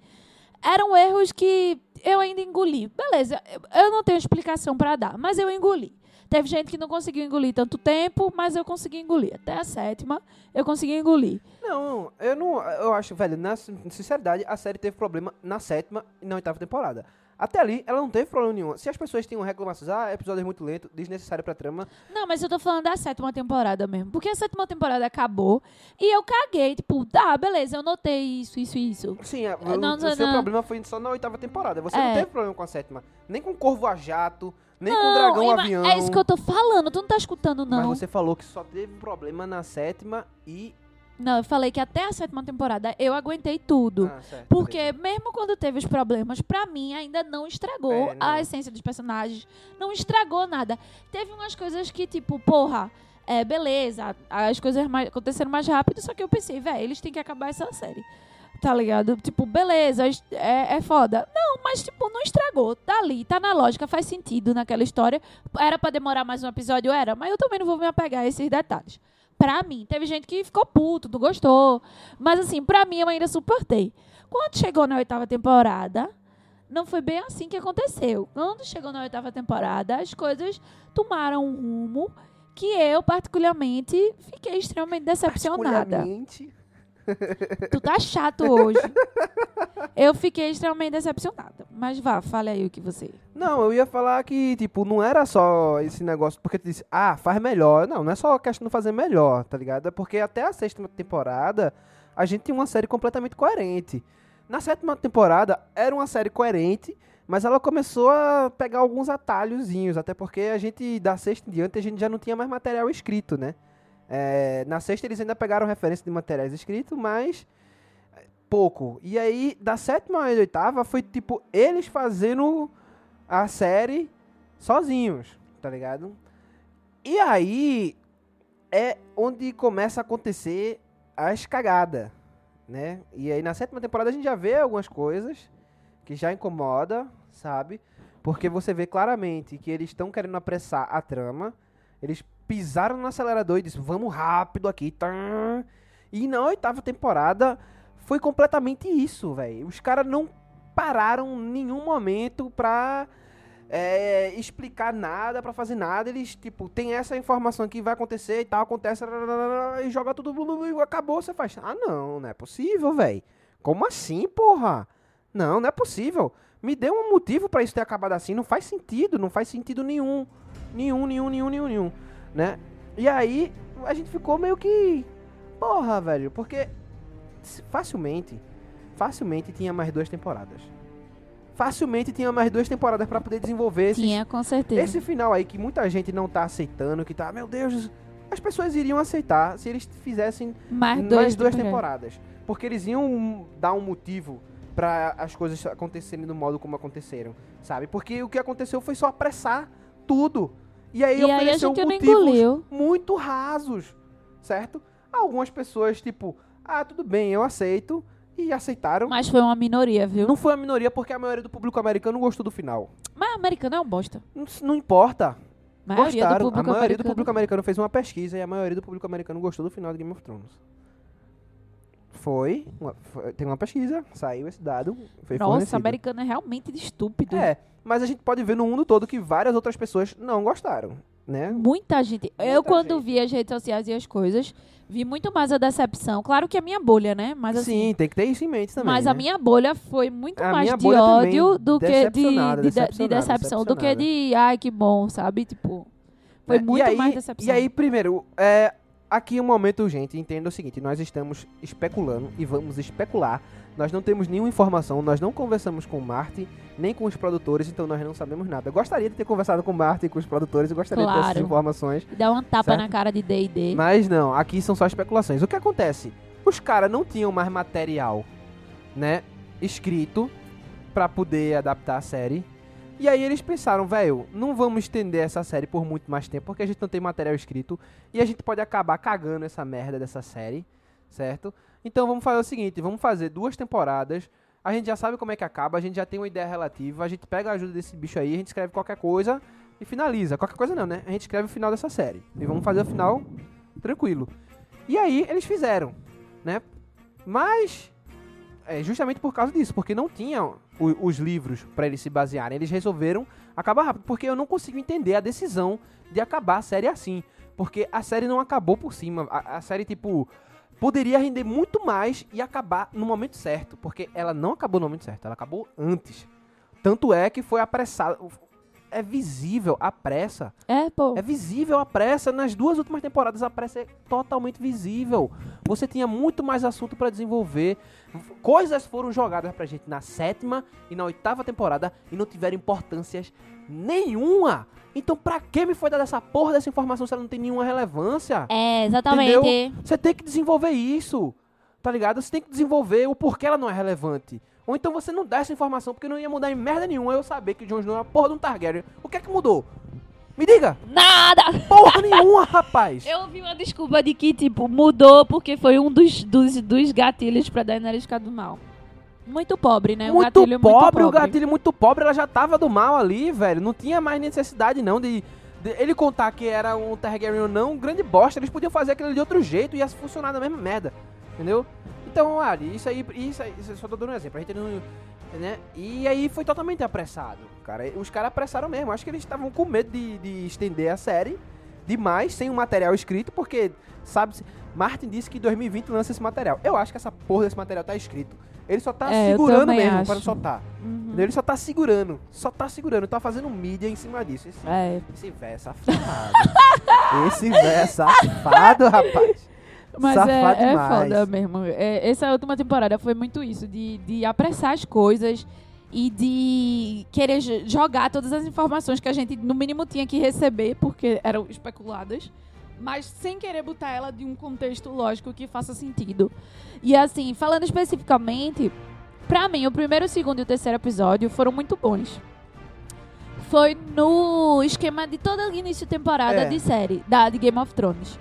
Eram erros que eu ainda engoli. Beleza, eu- não tenho explicação pra dar, mas eu engoli. Teve gente que não conseguiu engolir tanto tempo, mas eu consegui engolir. Até a sétima, eu consegui engolir. Não, eu não. Eu acho, velho, na sin- sinceridade, a série teve problema na sétima e na oitava temporada. Até ali, ela não teve problema nenhum. Se as pessoas tinham reclamações, ah, episódio é muito lento, desnecessário pra trama. Não, mas eu tô falando da sétima temporada mesmo. Porque a sétima temporada acabou e eu caguei. Tipo, tá, beleza, eu notei isso, isso, isso. Sim, a- É, o, não, o não, seu não. problema foi só na oitava temporada. Você É. não teve problema com a sétima. Nem com Corvo a Jato, nem com não, Dragão ima- Avião. é isso que eu tô falando. Tu não tá escutando, não. Mas você falou que só teve problema na sétima e. Não, eu falei que até a sétima temporada eu aguentei tudo. Ah, certo, Porque mesmo quando teve os problemas, pra mim ainda não estragou É, não. a essência dos personagens. Não estragou nada. Teve umas coisas que, tipo, porra, é, beleza, as coisas mais- aconteceram mais rápido, só que eu pensei, velho, eles têm que acabar essa série. Tá ligado? Tipo, beleza, é, é foda. Não, mas, tipo, não estragou. Tá ali, tá na lógica, faz sentido naquela história. Era pra demorar mais um episódio? Era, mas eu também não vou me apegar a esses detalhes. Pra mim, teve gente que ficou puto, não gostou. Mas assim, pra mim eu ainda suportei. Quando chegou na oitava temporada, não foi bem assim que aconteceu. Quando chegou na oitava temporada, as coisas tomaram um rumo que eu, particularmente, fiquei extremamente decepcionada. Particularmente, Tu tá chato hoje. Eu fiquei extremamente decepcionada. Mas vá, fale aí o que você. Não, eu ia falar que, tipo, não era só esse negócio, porque tu disse, ah, faz melhor. Não, não é só questão de fazer melhor, tá ligado? É porque até a sexta temporada, a gente tinha uma série completamente coerente. Na sétima temporada, era uma série coerente, mas ela começou a pegar alguns atalhozinhos, até porque a gente, da sexta em diante, a gente já não tinha mais material escrito, né? É, na sexta eles ainda pegaram referência de materiais escritos, mas pouco. E aí, da sétima e oitava, foi tipo eles fazendo a série sozinhos, tá ligado? E aí é onde começa a acontecer as cagadas, né? E aí na sétima temporada a gente já vê algumas coisas que já incomoda, sabe? Porque você vê claramente que eles estão querendo apressar a trama. Eles pisaram no acelerador e disseram, vamos rápido aqui. E na oitava temporada foi completamente isso, velho. Os caras não pararam nenhum momento pra é, explicar nada, pra fazer nada. Eles, tipo, tem essa informação que vai acontecer e tal, acontece e joga tudo, blu, acabou, você faz. Ah, não, não é possível, velho. Como assim, porra? Não, não é possível. Me dê um motivo pra isso ter acabado assim. Não faz sentido, não faz sentido nenhum. Nenhum, nenhum, nenhum, nenhum, nenhum. Né? E aí, a gente ficou meio que. Porra, velho, porque facilmente, facilmente tinha mais duas temporadas. Facilmente tinha mais duas temporadas pra poder desenvolver esses, Tinha, com certeza. esse final aí que muita gente não tá aceitando, que tá, meu Deus, as pessoas iriam aceitar se eles fizessem Mais mais dois duas temporadas. temporadas. Porque eles iam dar um motivo pra as coisas acontecerem do modo como aconteceram, sabe? Porque o que aconteceu foi só apressar tudo. E aí E aí ofereceu não motivos muito rasos, certo? Algumas pessoas, tipo, ah, tudo bem, eu aceito. E aceitaram. Mas foi uma minoria, viu? Não foi a minoria porque a maioria do público americano gostou do final. Mas americano é um bosta. Não, não importa. Gostaram. a maioria americano. do público americano fez uma pesquisa e a maioria do público americano gostou do final de Game of Thrones. Foi, uma- foi- tem uma pesquisa, saiu esse dado, foi Nossa, fornecido. americano é realmente estúpido. É, mas a gente pode ver no mundo todo que várias outras pessoas não gostaram, né? Muita gente. eu, Muita quando gente. vi as redes sociais e as coisas, vi muito mais a decepção. Claro que a minha bolha, né? Mas assim. Sim, tem que ter isso em mente também. Mas né? a minha bolha foi muito A mais de ódio do que de, de, de- decepção, do que de ai que bom, sabe? Tipo, foi É, muito aí, mais decepção. E aí, primeiro, é, aqui um momento, gente, entenda o seguinte: nós estamos especulando e vamos especular. Nós não temos nenhuma informação, nós não conversamos com o Martin, nem com os produtores, então nós não sabemos nada. Eu gostaria de ter conversado com o Martin e com os produtores, eu gostaria de ter essas Claro. informações. Dá uma tapa Certo. na cara de D&D. Mas não, aqui são só especulações. O que acontece? Os caras não tinham mais material, né, escrito pra poder adaptar a série. E aí eles pensaram, velho, não vamos estender essa série por muito mais tempo, porque a gente não tem material escrito e a gente pode acabar cagando essa merda dessa série, certo? Então vamos fazer o seguinte, vamos fazer duas temporadas. A gente já sabe como é que acaba, a gente já tem uma ideia relativa, a gente pega a ajuda desse bicho aí, a gente escreve qualquer coisa e finaliza. Qualquer coisa não, né? A gente escreve o final dessa série. E vamos fazer o final tranquilo. E aí eles fizeram, né? Mas é justamente por causa disso, porque não tinham o- os livros pra eles se basearem. Eles resolveram acabar rápido, porque eu não consigo entender a decisão de acabar a série assim, porque a série não acabou por cima. A, a série tipo poderia render muito mais e acabar no momento certo, porque ela não acabou no momento certo, ela acabou antes. Tanto é que foi apressada. É visível a pressa É, pô. é visível a pressa. Nas duas últimas temporadas, a pressa é totalmente visível. Você tinha muito mais assunto pra desenvolver. Coisas foram jogadas pra gente na sétima e na oitava temporada e não tiveram importâncias nenhuma. Então, pra que me foi dada essa porra dessa informação se ela não tem nenhuma relevância? É, exatamente. Você tem que desenvolver isso. Tá ligado? Você tem que desenvolver o porquê ela não é relevante. Ou então você não dá essa informação porque não ia mudar em merda nenhuma eu saber que o Jon Snow é uma porra de um Targaryen. O que é que mudou? Me diga! Nada! Porra nenhuma, rapaz! Eu ouvi uma desculpa de que, tipo, mudou porque foi um dos, dos, dos gatilhos pra Daenerys ficar do mal. Muito pobre, né? Muito gatilho pobre, muito pobre. o gatilho muito pobre, ela já tava do mal ali, velho. Não tinha mais necessidade, não, de, de ele contar que era um Targaryen ou não, um grande bosta. Eles podiam fazer aquilo de outro jeito e ia funcionar da mesma merda. Entendeu? Então, ali, isso aí, isso aí, só tô dando um exemplo. A gente não. Né? E aí foi totalmente apressado, cara. Os caras apressaram mesmo. Acho que eles estavam com medo de, de estender a série demais, sem um material escrito, porque, sabe, Martin disse que em 2020 lança esse material. Eu acho que essa porra desse material tá escrito. Ele só tá É, segurando mesmo acho. para soltar. Uhum. Ele só tá segurando. Só tá segurando. Tá fazendo mídia em cima disso. Esse, É. esse véio é safado. esse véio é safado, rapaz. Mas Safado é, é foda mesmo. É, essa última temporada foi muito isso, de, de apressar as coisas e de querer jo- jogar todas as informações que a gente, no mínimo, tinha que receber, porque eram especuladas, mas sem querer botar ela de um contexto lógico que faça sentido. E assim, falando especificamente, pra mim, o primeiro, o segundo e o terceiro episódio foram muito bons. Foi no esquema de todo início de temporada É. de série, da, de Game of Thrones.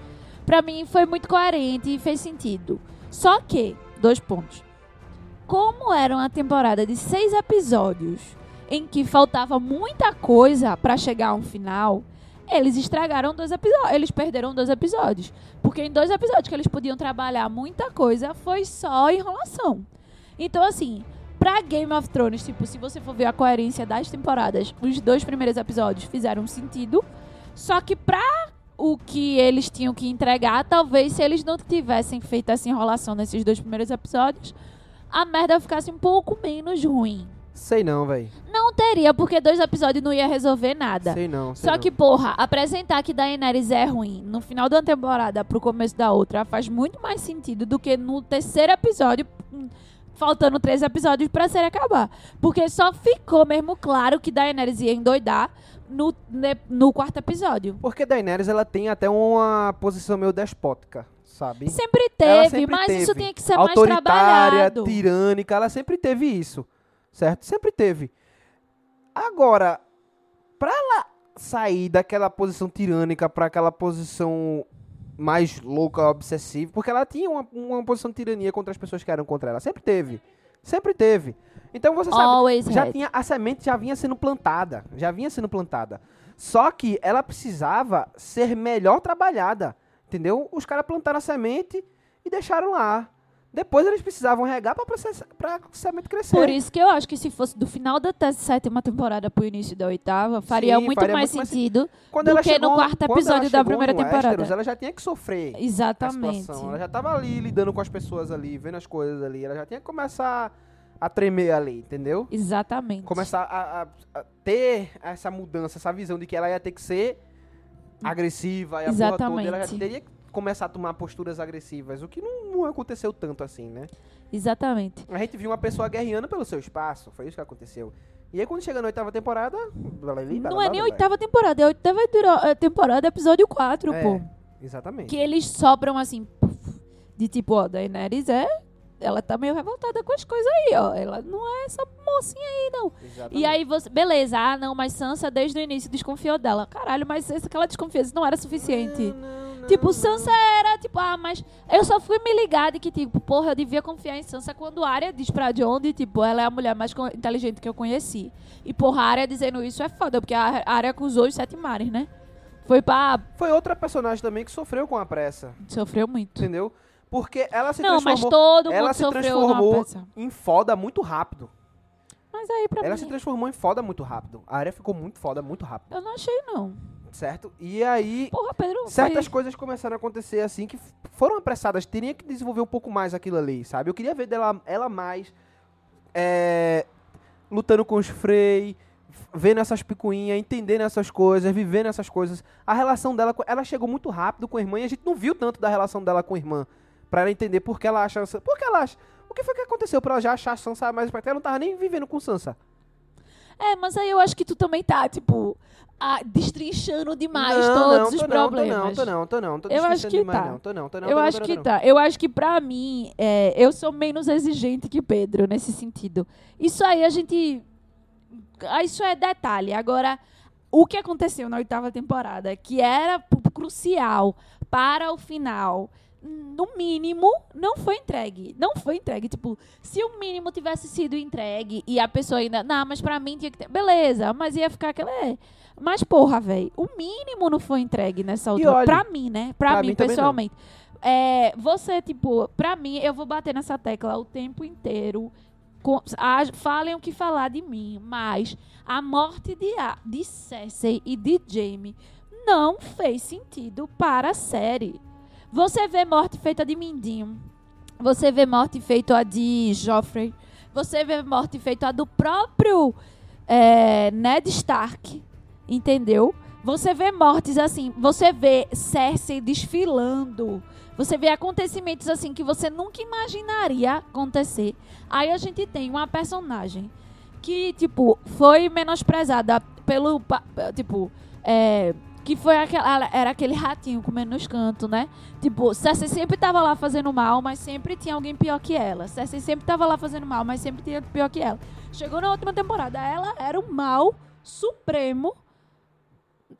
Pra mim, foi muito coerente e fez sentido. Só que, dois pontos. Como era uma temporada de seis episódios, em que faltava muita coisa pra chegar a um final, eles estragaram dois episódios. Eles perderam dois episódios. Porque em dois episódios que eles podiam trabalhar muita coisa, foi só enrolação. Então, assim, pra Game of Thrones, tipo, se você for ver a coerência das temporadas, os dois primeiros episódios fizeram sentido. Só que pra o que eles tinham que entregar, talvez se eles não tivessem feito essa enrolação nesses dois primeiros episódios, a merda ficasse um pouco menos ruim. Sei não, velho. Não teria, porque dois episódios não ia resolver nada. Sei não. sei Só não. que, porra, apresentar que Daenerys é ruim no final de uma temporada pro começo da outra faz muito mais sentido do que no terceiro episódio, hum, faltando três episódios pra série acabar. Porque só ficou mesmo claro que Daenerys ia endoidar no, no quarto episódio. Porque Daenerys, ela tem até uma posição meio despótica, sabe? Sempre teve, sempre mas isso teve. tinha que ser mais Autoritária, trabalhado. tirânica, ela sempre teve isso. Certo? Sempre teve. Agora, pra ela sair daquela posição tirânica pra aquela posição mais louca, obsessiva, porque ela tinha uma, uma posição de tirania contra as pessoas que eram contra ela. Sempre teve. Sempre teve. Então você sabe, Always já had. tinha a semente já vinha sendo plantada, já vinha sendo plantada. Só que ela precisava ser melhor trabalhada, entendeu? Os caras plantaram a semente e deixaram lá. Depois eles precisavam regar para para a semente crescer. Por isso que eu acho que se fosse do final da sétima temporada pro início da oitava, faria Sim, muito faria mais muito sentido. quando do ela que chegou, no quarto episódio da primeira temporada. Westeros, ela já tinha que sofrer Exatamente. situação. Ela já tava ali lidando com as pessoas ali, vendo as coisas ali. Ela já tinha que começar a tremer ali, entendeu? Exatamente. começar a, a- a ter essa mudança, essa visão de que ela ia ter que ser agressiva e a porra toda, ela já Exatamente. teria que começar a tomar posturas agressivas, o que não, não aconteceu tanto assim, né? Exatamente. A gente viu uma pessoa guerreando pelo seu espaço, foi isso que aconteceu. E aí quando chega na oitava temporada... Não é nem oitava temporada, é a oitava é temporada, episódio 4, É, pô. Exatamente. Que eles sopram assim, de tipo, ó, Daenerys é. Ela tá meio revoltada com as coisas aí, ó. Ela não é essa mocinha aí, não. Exatamente. E aí você. Beleza, ah, não, mas Sansa desde o início desconfiou dela. Caralho, mas essa- aquela desconfiança não era suficiente. Não, não, Tipo. Sansa era, tipo, ah, mas eu só fui me ligar de que, tipo, porra, eu devia confiar em Sansa quando a Arya diz pra Jon de, tipo, ela é a mulher mais inteligente que eu conheci. E, porra, a Arya dizendo isso é foda, porque a Arya acusou os sete mares, né? Foi pra... Foi outra personagem também que sofreu com a pressa, Sofreu muito. entendeu? Porque ela se Não, mas transformou... todo ela mundo se sofreu transformou em foda muito rápido. Mas aí, pra Ela mim, se transformou em foda muito rápido. A área ficou muito foda muito rápido, eu não achei, não. Certo? E aí, Porra, Pedro, certas foi... coisas começaram a acontecer assim que foram apressadas. Teria que desenvolver um pouco mais aquilo ali, sabe? Eu queria ver dela, ela mais é, lutando com os Frey, vendo essas picuinhas, entendendo essas coisas, vivendo essas coisas. A relação dela, ela chegou muito rápido com a irmã e a gente não viu tanto da relação dela com a irmã. Pra ela entender por que ela acha... Por que ela acha... O que foi que aconteceu pra ela já achar a Sansa mais pra Ela não tava nem vivendo com Sansa. É, mas aí eu acho que tu também tá, tipo, ah, destrinchando demais não, todos não, os tô problemas. Não, tô não, tô não, tô Eu acho que demais, tá. não, tô não, tô não, eu tô não, acho tô que não. tá. Eu acho que pra mim, é, eu sou menos exigente que Pedro nesse sentido. Isso aí a gente. ah, Isso é detalhe. Agora, o que aconteceu na oitava temporada, que era crucial para o final, no mínimo, não foi entregue. Não foi entregue. Tipo, se o mínimo tivesse sido entregue e a pessoa ainda. Não, mas pra mim tinha que ter. Beleza, mas ia ficar aquela. é. Mas, porra, velho, o mínimo não foi entregue nessa última. olha, pra mim, né? Pra, pra mim, mim pessoalmente. É, você, tipo, pra mim, eu vou bater nessa tecla o tempo inteiro. Com, a- falem o que falar de mim, mas a morte de, de Cersei e de Jaime não fez sentido para a série. Você vê morte feita de Mindinho. Você vê morte feita a de Joffrey. Você vê morte feita a do próprio é, Ned Stark. Entendeu? Você vê mortes assim. Você vê Cersei desfilando. Você vê acontecimentos assim que você nunca imaginaria acontecer. Aí a gente tem uma personagem que, tipo, foi menosprezada pelo. Tipo, é, Que foi aquela, era aquele ratinho comendo nos cantos, né? Tipo, Cersei sempre tava lá fazendo mal, mas sempre tinha alguém pior que ela. Cersei sempre tava lá fazendo mal, mas sempre tinha pior que ela. Chegou na última temporada, ela era o mal supremo,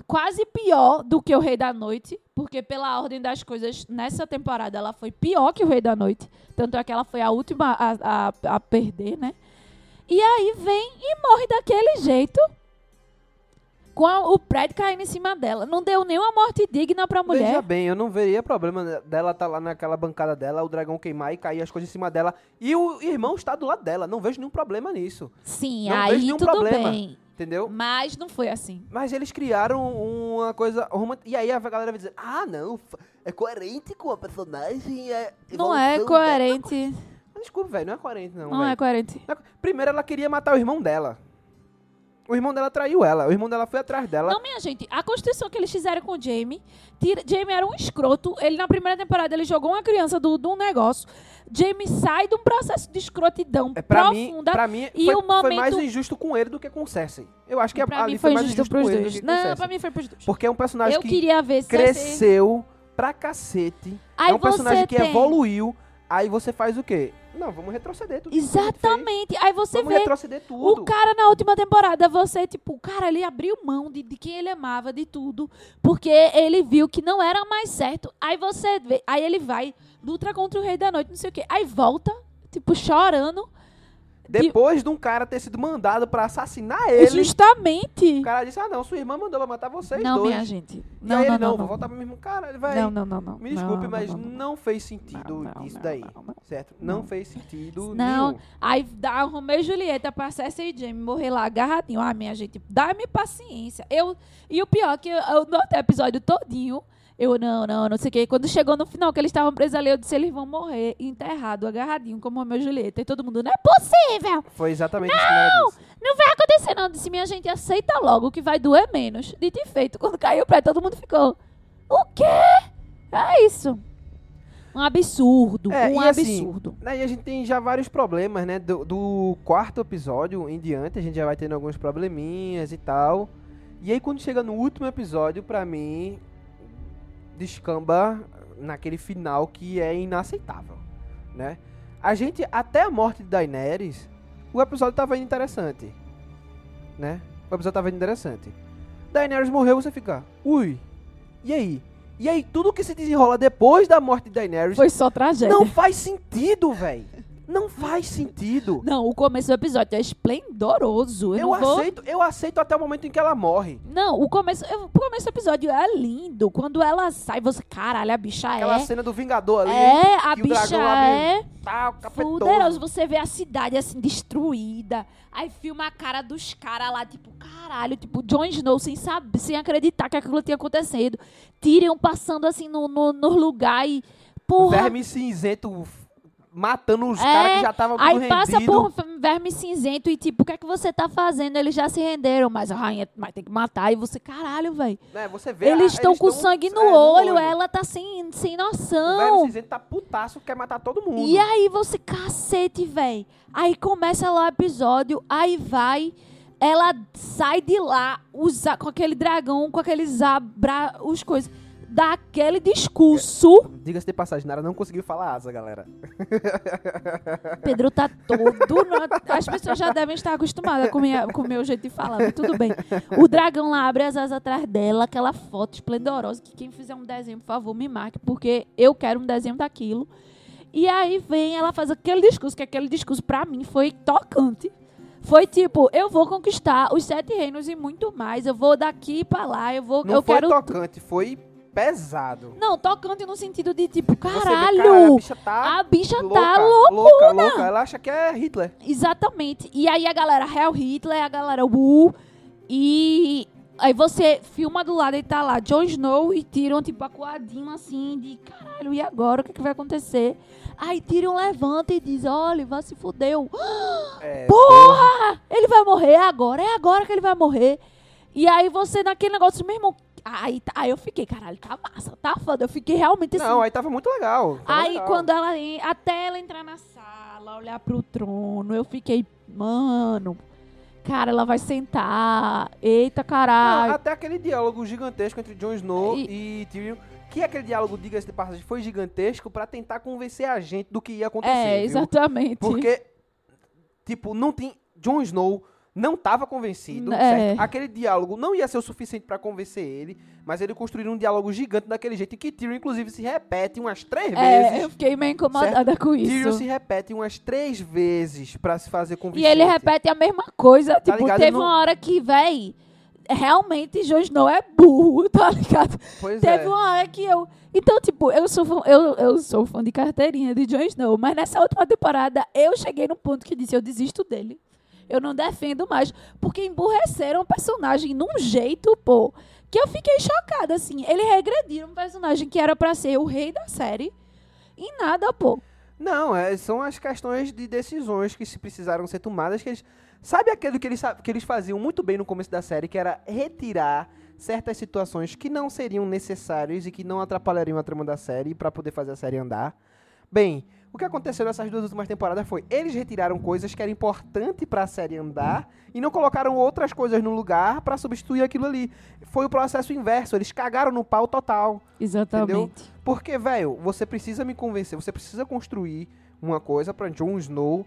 quase pior do que o Rei da Noite, porque pela ordem das coisas, nessa temporada ela foi pior que o Rei da Noite. Tanto é que ela foi a última a, a, a perder, né? E aí vem e morre daquele jeito. Com a- o prédio caindo em cima dela. Não deu nenhuma morte digna pra mulher. Veja bem, eu não veria problema dela estar lá naquela bancada dela, o dragão queimar e cair as coisas em cima dela. E o irmão está do lado dela. Não vejo nenhum problema nisso. Sim, Não aí tudo problema. bem. Entendeu? Mas não foi assim. Mas eles criaram uma coisa. E aí a galera vai dizer: Ah, não, é coerente com a personagem. É Não é coerente. dela." Desculpa, velho, não é coerente, não. Não velho. é coerente. É Primeiro ela queria matar o irmão dela. O irmão dela traiu ela. O irmão dela foi atrás dela. Não, minha gente, a construção que eles fizeram com o Jamie, tira, Jamie era um escroto. Ele, na primeira temporada, ele jogou uma criança do, de um negócio. Jamie sai de um processo de escrotidão É, pra mim, profunda. pra mim e foi, o foi mais momento- injusto com ele do que com Cersei. Eu acho que pra mim foi mais injusto pros com ele do dois. com Não, Cersei. pra mim foi pros dois. Porque é um personagem Eu que queria ver Cersei... cresceu pra cacete. Aí é um personagem que tem- evoluiu. Aí você faz o quê? Não, vamos retroceder tudo. Exatamente. Aí você Vamos vê retroceder tudo. O cara na última temporada, você, tipo, o cara, ele abriu mão de, de quem ele amava, de tudo, porque ele viu que não era mais certo. Aí você vê, aí ele vai, luta contra o Rei da Noite, não sei o quê. Aí volta, tipo, chorando. Depois de um cara ter sido mandado pra assassinar ele, Justamente. o cara disse: Ah, não, sua irmã mandou pra matar vocês Não, dois. minha gente. E Não, aí ele, não, não, não, vou voltar pro mesmo cara. Ele vai. Não, não, não, não. Me desculpe, Não, mas não, não, não, não. fez sentido Não, não, isso não, daí. não, não. Certo? Não, Não. fez sentido Não. nenhum. Aí dá Romeu e Julieta pra Cersei e Jamie morrer lá agarradinho. Ah, minha gente, dá-me paciência. Eu, e o pior é que eu, eu notei o episódio todinho. Eu, não, não, não sei o quê. Quando chegou no final, que eles estavam presos ali, eu disse, eles vão morrer enterrado, agarradinho, como Romeu e Julieta. E todo mundo, não é possível! Foi exatamente isso que ela disse. Não vai acontecer, não. Eu disse, minha gente, aceita logo que vai doer menos. Dito e feito. Quando caiu o prédio, todo mundo ficou, o quê? É isso. Um absurdo, É, um e assim, absurdo. Aí a gente tem já vários problemas, né? Do, do quarto episódio em diante, a gente já vai tendo alguns probleminhas e tal. E aí quando chega no último episódio, pra mim, descamba naquele final que é inaceitável, né? A gente, até a morte de Daenerys, o episódio tava indo interessante, né? O episódio tava indo interessante. Daenerys morreu, você fica, ui, e aí? E aí, tudo que se desenrola depois da morte de Daenerys Foi só tragédia. não faz sentido, velho. Não faz sentido. Não, o começo do episódio é esplendoroso. Eu, Eu vou... aceito, eu aceito até o momento em que ela morre. Não, o começo, o começo do episódio é lindo. Quando ela sai, você, caralho, a bicha Aquela é. cena do Vingador ali. É, a bicha é Tá, poderoso. Você vê a cidade assim destruída. Aí filma a cara dos caras lá, tipo, caralho, tipo, Jon Snow sem saber, sem acreditar que aquilo tinha acontecido. Tyrion passando assim no, no, no lugar e. Porra, Verme cinzento matando os É, caras que já estavam Aí passa por um verme cinzento e tipo, o que é que você tá fazendo? Eles já se renderam, mas a rainha mas tem que matar. E você, caralho, velho. Né, você vê, Eles estão com tão- sangue no é, olho, ela tá sem, sem O Verme noção. cinzento tá putaço, quer matar todo mundo. E aí você, cacete, velho. Aí começa lá o episódio, aí vai, ela sai de lá usa, com aquele dragão, com aqueles abra, os coisas. Dá aquele discurso. Diga-se de passagem, Nara não conseguiu falar asa, galera. Pedro tá todo. As pessoas já devem estar acostumadas com, minha, com o meu jeito de falar, mas tudo bem. O dragão lá abre as asas atrás dela, aquela foto esplendorosa. Que quem fizer um desenho, por favor, me marque, porque eu quero um desenho daquilo. E aí vem, ela faz aquele discurso, que aquele discurso pra mim foi tocante. Foi tipo, eu vou conquistar os sete reinos e muito mais. Eu vou daqui pra lá, eu vou. Não eu foi quero. tocante, foi pesado. Não, tocante no sentido de tipo, Você vê, caralho! cara, a bicha tá a bicha louca, tá louca, louca. Ela acha que é Hitler. Exatamente. E aí a galera Hell Hitler, a galera Wu. E aí você filma do lado e tá lá Jon Snow e Tyrion, tipo, acuadinho assim, de caralho, e agora? O que, que vai acontecer? Aí Tyrion levanta e diz, olha, vai se fudeu. É, Porra! Ele vai morrer agora, é agora que ele vai morrer. E aí você naquele negócio, meu irmão. Aí, tá- aí eu fiquei, caralho, tá massa, tá foda. Eu fiquei realmente assim. Não, aí tava muito legal. tava Aí legal. quando ela até ela entrar na sala, olhar pro trono, eu fiquei, mano, cara, ela vai sentar. Eita, Não, caralho. até aquele diálogo gigantesco entre Jon Snow e, E- Tyrion. Que aquele diálogo, diga-se de passagem, foi gigantesco pra tentar convencer a gente do que ia acontecer. É, viu? exatamente. Porque, tipo, não tem. Jon Snow não tava convencido, É. certo? Aquele diálogo não ia ser o suficiente pra convencer ele, mas ele construiu um diálogo gigante daquele jeito que Tyrion, inclusive, se repete umas três É, vezes. eu fiquei meio incomodada com Tyrion isso. se repete umas três vezes pra se fazer E convincente. ele repete a mesma coisa. tipo, Tá ligado? teve Não- uma hora que, véi, realmente Jon Snow é burro, tá ligado? Pois Teve é. uma hora que eu. Então, tipo, eu sou, fã, eu, eu sou fã de carteirinha de Jon Snow, mas nessa última temporada eu cheguei no ponto que disse: eu desisto dele. Eu não defendo mais. Porque emburreceram o personagem num jeito, pô, que eu fiquei chocada, assim. Ele regrediram um personagem que era pra ser o rei da série. E nada, pô. Não, é, são as questões de decisões que se precisaram ser tomadas. Que eles, sabe aquilo que eles, que eles faziam muito bem no começo da série, que era retirar certas situações que não seriam necessárias e que não atrapalhariam a trama da série para poder fazer a série andar? Bem, o que aconteceu nessas duas últimas temporadas foi eles retiraram coisas que eram importantes para a série andar e não colocaram outras coisas no lugar para substituir aquilo ali. Foi o processo inverso, eles cagaram no pau total. Exatamente. Porque, velho, você precisa me convencer, você precisa construir uma coisa pra Jon Snow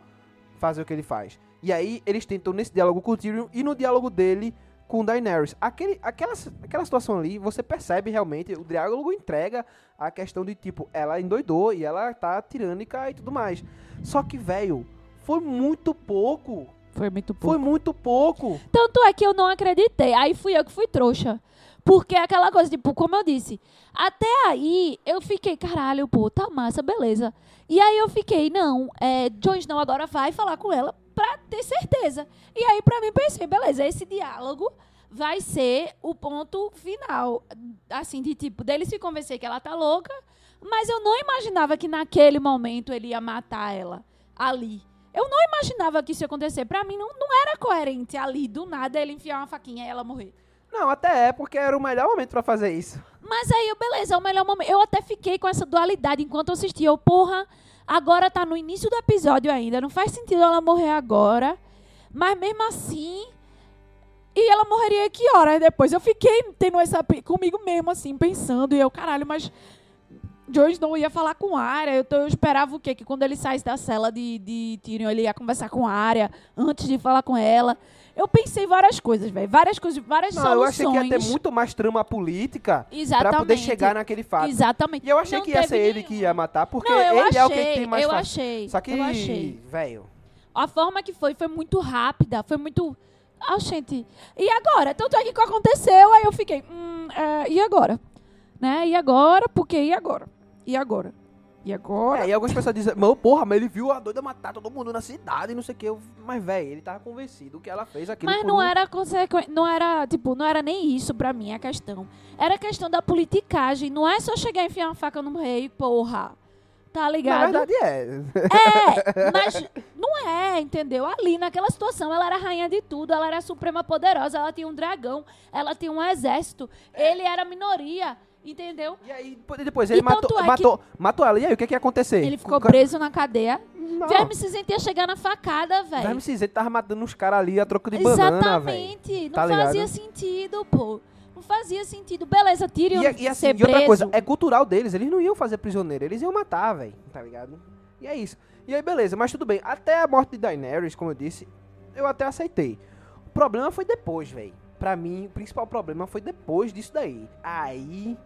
fazer o que ele faz. E aí, eles tentam nesse diálogo com o Tyrion e no diálogo dele com Daenerys. Aquele, aquela, aquela situação ali, você percebe realmente, o diálogo entrega a questão de, tipo, ela endoidou e ela tá tirânica e tudo mais. Só que, velho, foi muito pouco. Foi muito pouco. Foi muito pouco. Tanto é que eu não acreditei. Aí fui eu que fui trouxa. Porque é aquela coisa, tipo, como eu disse, até aí eu fiquei, caralho, pô, tá massa, beleza. E aí eu fiquei, não, é, Jon Snow agora vai falar com ela pra ter certeza. E aí pra mim pensei, beleza, esse diálogo vai ser o ponto final. Assim, de tipo, dele se convencer que ela tá louca, mas eu não imaginava que naquele momento ele ia matar ela ali. Eu não imaginava que isso ia acontecer. Pra mim, não, não era coerente ali, do nada, ele enfiar uma faquinha e ela morrer. Não, até é, porque era o melhor momento pra fazer isso. Mas aí, beleza, é o melhor momento. Eu até fiquei com essa dualidade enquanto eu assistia. Eu, porra, agora tá no início do episódio ainda. Não faz sentido ela morrer agora. Mas mesmo assim. E ela morreria que horas depois? Eu fiquei tendo essa. comigo mesmo, assim, pensando. E eu, caralho, mas. Jon Snow ia falar com a. Eu, tô- eu esperava o quê? Que quando ele saísse da cela de, de Tyrion, ele ia conversar com a Arya antes de falar com ela. Eu pensei várias coisas, velho. Várias coisas, várias Não, eu achei soluções. que ia ter muito mais trama política Exatamente. pra poder chegar naquele fato. Exatamente. E eu achei Não que ia ser ele nenhum. que ia matar, porque Não, ele achei, é o que tem mais eu fácil. achei. Só que, velho, A forma que foi foi muito rápida, foi muito. Ah, gente. E agora? Tanto é que aconteceu, aí eu fiquei. Hum, é, e agora? Né? E agora? Porque e agora? E agora? E agora? É, e algumas pessoas dizem, mano, porra, mas ele viu a doida matar todo mundo na cidade, não sei o que. Mas, velho, ele tava convencido que ela fez aquilo Mas não um- era consequência, não era, tipo, não era nem isso pra mim a questão. Era questão da politicagem, não é só chegar e enfiar uma faca no rei, porra. Tá Na ligado? verdade, é. É, mas não é, entendeu? Ali, naquela situação, ela era rainha de tudo, ela era suprema poderosa, ela tinha um dragão, ela tinha um exército, ele era minoria, entendeu? E aí, depois- ele E matou, é matou, matou ela. E aí, o que que ia acontecer? Ele ficou preso na cadeia. Não. Verme cinzento ia chegar na facada, velho. Verme cinzento tava matando uns caras ali a troco de banana, velho. Exatamente. Não Tá ligado? fazia sentido, pô. Não fazia sentido. Beleza, Tyrion E, e assim, ser e outra preso. coisa, é cultural deles, eles não iam fazer prisioneiro, eles iam matar, velho, tá ligado? E é isso. E aí, beleza, mas tudo bem. Até a morte de Daenerys, como eu disse, eu até aceitei. O problema foi depois, velho. Pra mim, o principal problema foi depois disso daí. Aí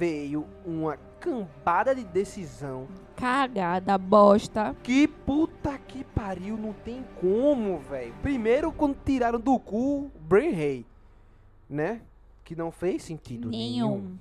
veio uma cambada de decisão Cagada, bosta. que puta que pariu, não tem como, velho. Primeiro, quando tiraram do cu o Bran Rey, né? Que não fez sentido nenhum. Nenhum.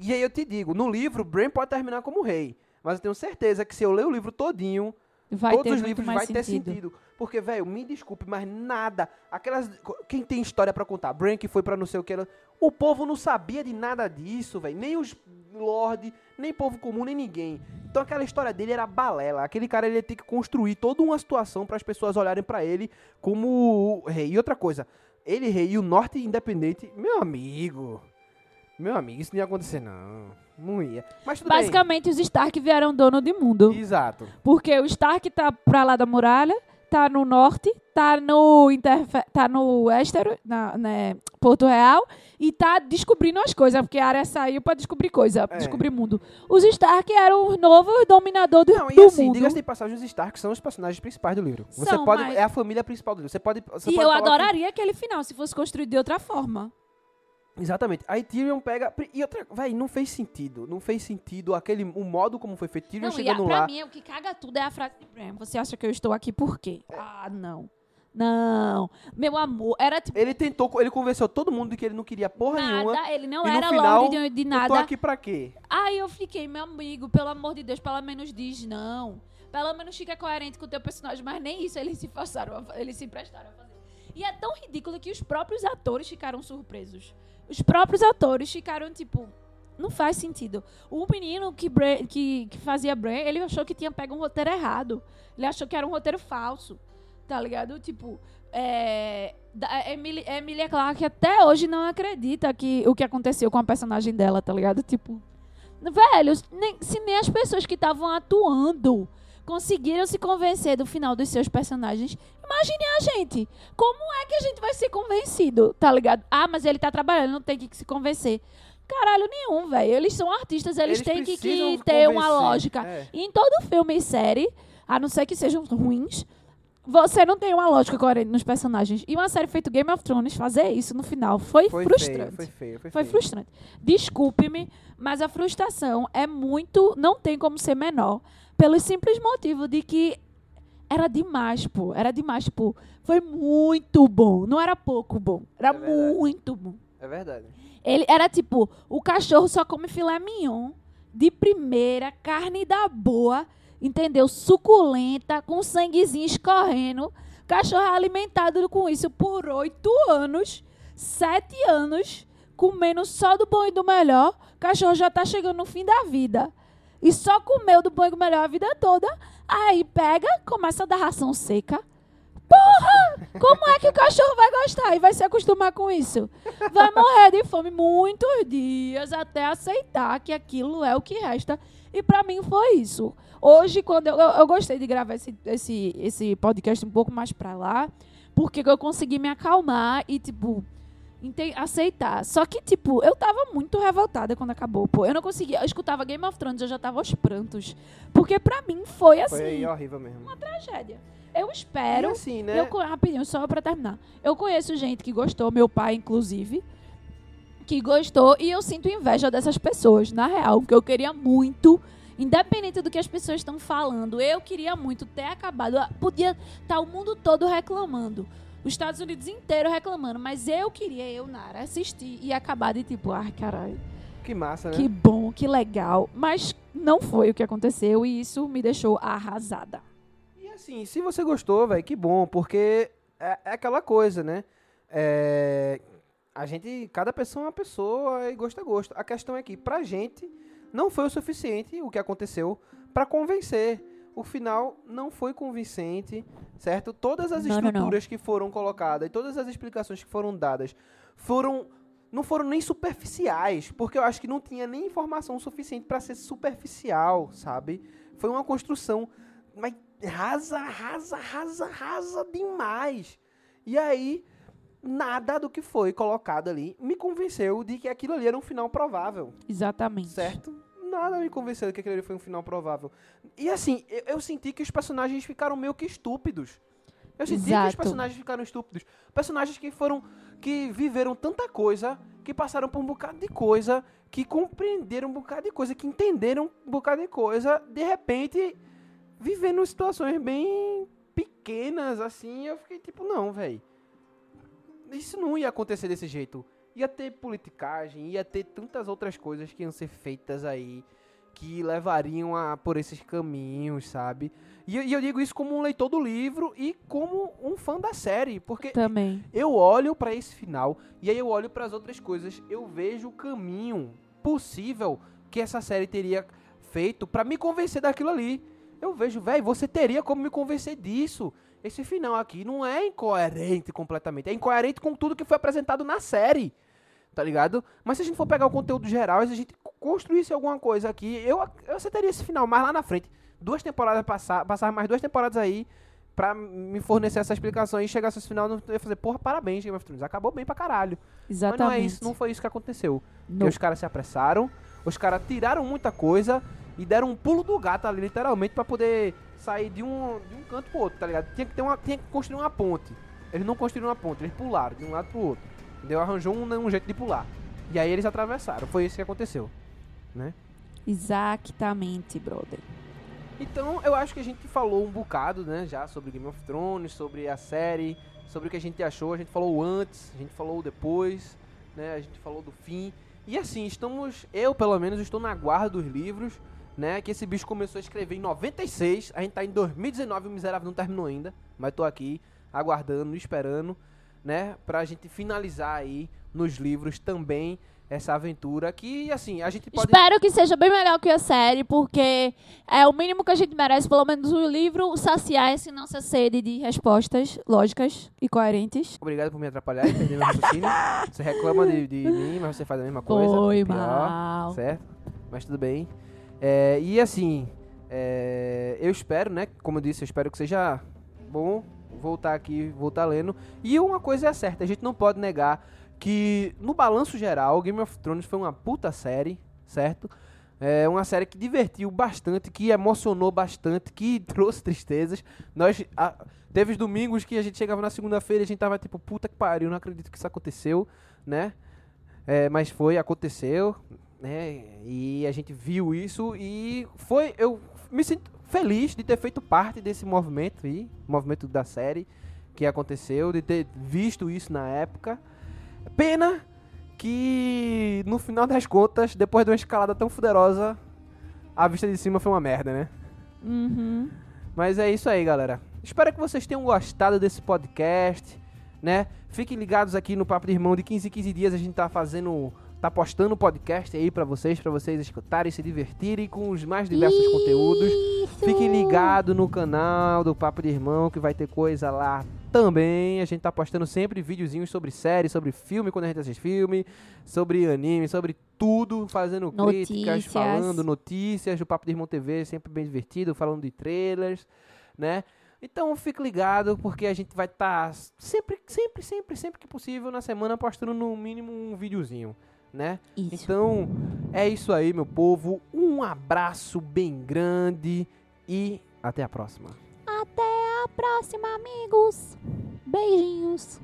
E aí eu te digo, no livro, Bran pode terminar como rei. Mas eu tenho certeza que se eu ler o livro todinho, Vai todos os livros vai ter sentido. sentido. Porque, velho, me desculpe, mas nada. Aquelas. Quem tem história pra contar? Bran que foi pra não sei o que. ela- O povo não sabia de nada disso, velho. Nem os Lorde, nem povo comum, nem ninguém. Então aquela história dele era balela. Aquele cara ele ia ter que construir toda uma situação para as pessoas olharem pra ele como rei. E outra coisa, ele rei e o norte independente, meu amigo. Meu amigo, isso não ia acontecer não. Não ia. Mas tudo Basicamente, os Stark vieram dono de mundo. bem. Exato. Porque o Stark tá pra lá da muralha, tá no norte, tá no Interfe tá no Westeros, na, né, Porto Real, e tá descobrindo as coisas, porque a área saiu pra descobrir coisa, É. descobrir mundo. Os Stark eram os novos dominadores do, Não, e do assim, mundo. diga-se de passagem, os Stark são os personagens principais do livro. Você São, pode. mas- É a família principal do livro. Você pode. Você E pode eu falar que- adoraria aquele final, se fosse construído de outra forma. Exatamente. Aí Tyrion pega. E outra. Véi, não fez sentido. Não fez sentido aquele. O modo como foi feito. Tyrion Não, e a, chegando pra lá. mim, o que caga tudo é a frase de Bran. Você acha que eu estou aqui por quê? Ah, não. Não. Meu amor, era tipo Ele tentou. Ele convenceu todo mundo de que ele não queria porra nenhuma. nada, ele não era final, de, de Eu tô nada. aqui pra quê? Aí eu fiquei, meu amigo, pelo amor de Deus, pelo menos diz não. Pelo menos fica coerente com o teu personagem, mas nem isso eles se forçaram, a eles se prestaram a fazer. E é tão ridículo que os próprios atores ficaram surpresos. Os próprios atores ficaram tipo, não faz sentido. O menino que, que, que fazia Bran, ele achou que tinha pego um roteiro errado. Ele achou que era um roteiro falso. Tá ligado? Tipo, é, da- Emily, Emilia Clarke até hoje não acredita que o que aconteceu com a personagem dela, tá ligado? Tipo, velho, nem- se nem as pessoas que estavam atuando conseguiram se convencer do final dos seus personagens, imagine a gente. Como é que a gente vai ser convencido, tá ligado? Ah, mas ele tá trabalhando, não tem que se convencer. Caralho nenhum, velho. Eles são artistas, eles, têm que, que ter uma lógica. É. E em todo filme e série, a não ser que sejam ruins, você não tem uma lógica coerente nos personagens. E uma série feita Game of Thrones fazer isso no final foi, Foi frustrante. feio, foi feio, foi, Foi feio. frustrante. Desculpe-me, mas a frustração é muito. Não tem como ser menor. Pelo simples motivo de que era demais, pô. Era demais, pô. Foi muito bom. Não era pouco bom. Era É muito bom. É verdade. Ele era tipo: o cachorro só come filé mignon, de primeira, carne da boa, entendeu? Suculenta, com sanguezinho escorrendo. Cachorro é alimentado com isso por oito anos, sete anos, comendo só do bom e do melhor. Cachorro já tá chegando no fim da vida. E só comeu do do melhor a vida toda. Aí pega, começa a dar ração seca. Porra! Como é que o cachorro vai gostar e vai se acostumar com isso? Vai morrer de fome muitos dias até aceitar que aquilo é o que resta. E pra mim foi isso. Hoje, quando eu, eu, eu gostei de gravar esse, esse, esse podcast um pouco mais pra lá, porque eu consegui me acalmar e, tipo, aceitar. Só que, tipo, eu tava muito revoltada quando acabou, pô. Eu não conseguia. Eu escutava Game of Thrones, eu já tava aos prantos. Porque pra mim foi assim, Foi horrível mesmo. tragédia. Eu espero. E assim, né? Eu, rapidinho, só pra terminar. Eu conheço gente que gostou, meu pai, inclusive, que gostou, e eu sinto inveja dessas pessoas, na real, porque eu queria muito, independente do que as pessoas estão falando, eu queria muito ter acabado. Ah, Podia estar o mundo todo reclamando. Os Estados Unidos inteiro reclamando, mas eu queria, eu, Nara, assistir e acabar de tipo, ai, caralho, Que massa, né? que bom, que legal. Mas não foi o que aconteceu e isso me deixou arrasada. E assim, se você gostou, velho, que bom, porque é, é aquela coisa, né? É, a gente, cada pessoa é uma pessoa e gosto é gosto. A questão é que, pra gente, não foi o suficiente o que aconteceu pra convencer. O final não foi convincente, certo? Todas as Não, não, não. estruturas que foram colocadas e todas as explicações que foram dadas foram não foram nem superficiais, porque eu acho que não tinha nem informação suficiente pra ser superficial, sabe? Foi uma construção mas rasa, rasa, rasa, rasa demais. E aí, nada do que foi colocado ali me convenceu de que aquilo ali era um final provável, Exatamente. certo? Nada me convenceu de que aquilo ali foi um final provável. E assim, eu, eu senti que os personagens ficaram meio que estúpidos. Eu senti que os Exato. personagens ficaram estúpidos. Personagens que foram. que viveram tanta coisa, que passaram por um bocado de coisa, que compreenderam um bocado de coisa, que entenderam um bocado de coisa, de repente, vivendo situações bem pequenas, assim, eu fiquei tipo, não, velho. Isso não ia acontecer desse jeito. Ia ter politicagem, ia ter tantas outras coisas que iam ser feitas aí, que levariam a por esses caminhos, sabe? E, eu- e eu digo isso como um leitor do livro e como um fã da série, porque Também. eu olho pra esse final e aí eu olho para as outras coisas, eu vejo o caminho possível que essa série teria feito pra me convencer daquilo ali. Eu vejo, velho, você teria como me convencer disso. Esse final aqui não é incoerente completamente, é incoerente com tudo que foi apresentado na série. Tá ligado? Mas se a gente for pegar o conteúdo geral, e se a gente construísse alguma coisa aqui, eu, eu aceitaria esse final, mas lá na frente, duas temporadas passar, passar mais duas temporadas aí, pra me fornecer essa explicação e chegasse esse final, eu ia fazer, porra, parabéns, Game of Thrones. Acabou bem pra caralho. Exatamente. Mas não é isso, não foi isso que aconteceu. Não. Porque os caras se apressaram, os caras tiraram muita coisa e deram um pulo do gato ali, literalmente, pra poder sair de um, de um canto pro outro, tá ligado? Tinha que, ter uma, tinha que construir uma ponte. Eles não construíram uma ponte, eles pularam de um lado pro outro. Entendeu? Arranjou um, um jeito de pular. E aí eles atravessaram. Foi isso que aconteceu. Né? Exatamente, brother. Então, eu acho que a gente falou um bocado, né, já sobre Game of Thrones, sobre a série, sobre o que a gente achou. A gente falou antes, a gente falou depois, né, a gente falou do fim. E assim, estamos, eu pelo menos estou na guarda dos livros, né, que esse bicho começou a escrever em 96, a gente tá em 2019, o miserável não terminou ainda, mas tô aqui aguardando, esperando, né, pra gente finalizar aí nos livros também essa aventura que, assim, a gente pode... Espero que seja bem melhor que a série, porque é o mínimo que a gente merece, pelo menos o livro, saciar essa nossa sede de respostas lógicas e coerentes. Obrigado por me atrapalhar e perder meu raciocínio. Você reclama de, de mim, mas você faz a mesma coisa. Foi pior, mal. Certo? Mas tudo bem. É, e assim, é, eu espero, né? Como eu disse, eu espero que seja bom voltar aqui, voltar lendo. E uma coisa é certa, a gente não pode negar que, no balanço geral, Game of Thrones foi uma puta série, certo? É uma série que divertiu bastante, que emocionou bastante, que trouxe tristezas. Nós a- teve os domingos que a gente chegava na segunda-feira e a gente tava tipo, puta que pariu, não acredito que isso aconteceu, né? É, mas foi, aconteceu, né? E a gente viu isso e foi, eu me sinto feliz de ter feito parte desse movimento aí, movimento da série que aconteceu, de ter visto isso na época. Pena que no final das contas, depois de uma escalada tão fuderosa, a vista de cima foi uma merda, né? Uhum. Mas é isso aí, galera. Espero que vocês tenham gostado desse podcast, né? Fiquem ligados aqui no Papo de Irmão de 15 em 15 dias a gente tá fazendo, tá postando podcast aí pra vocês, pra vocês escutarem, se divertirem com os mais diversos conteúdos. Fiquem ligados no canal do Papo de Irmão que vai ter coisa lá também. A gente tá postando sempre videozinhos sobre série, sobre filme quando a gente assiste filme, sobre anime, sobre tudo, fazendo críticas, Notícias. falando notícias. O Papo de Irmão TV sempre bem divertido, falando de trailers, né? Então fique ligado porque a gente vai estar sempre, sempre, sempre, sempre que possível na semana postando no mínimo um videozinho, né? Isso. Então, é isso aí, meu povo. Um abraço bem grande e até a próxima. Até a próxima, amigos. Beijinhos.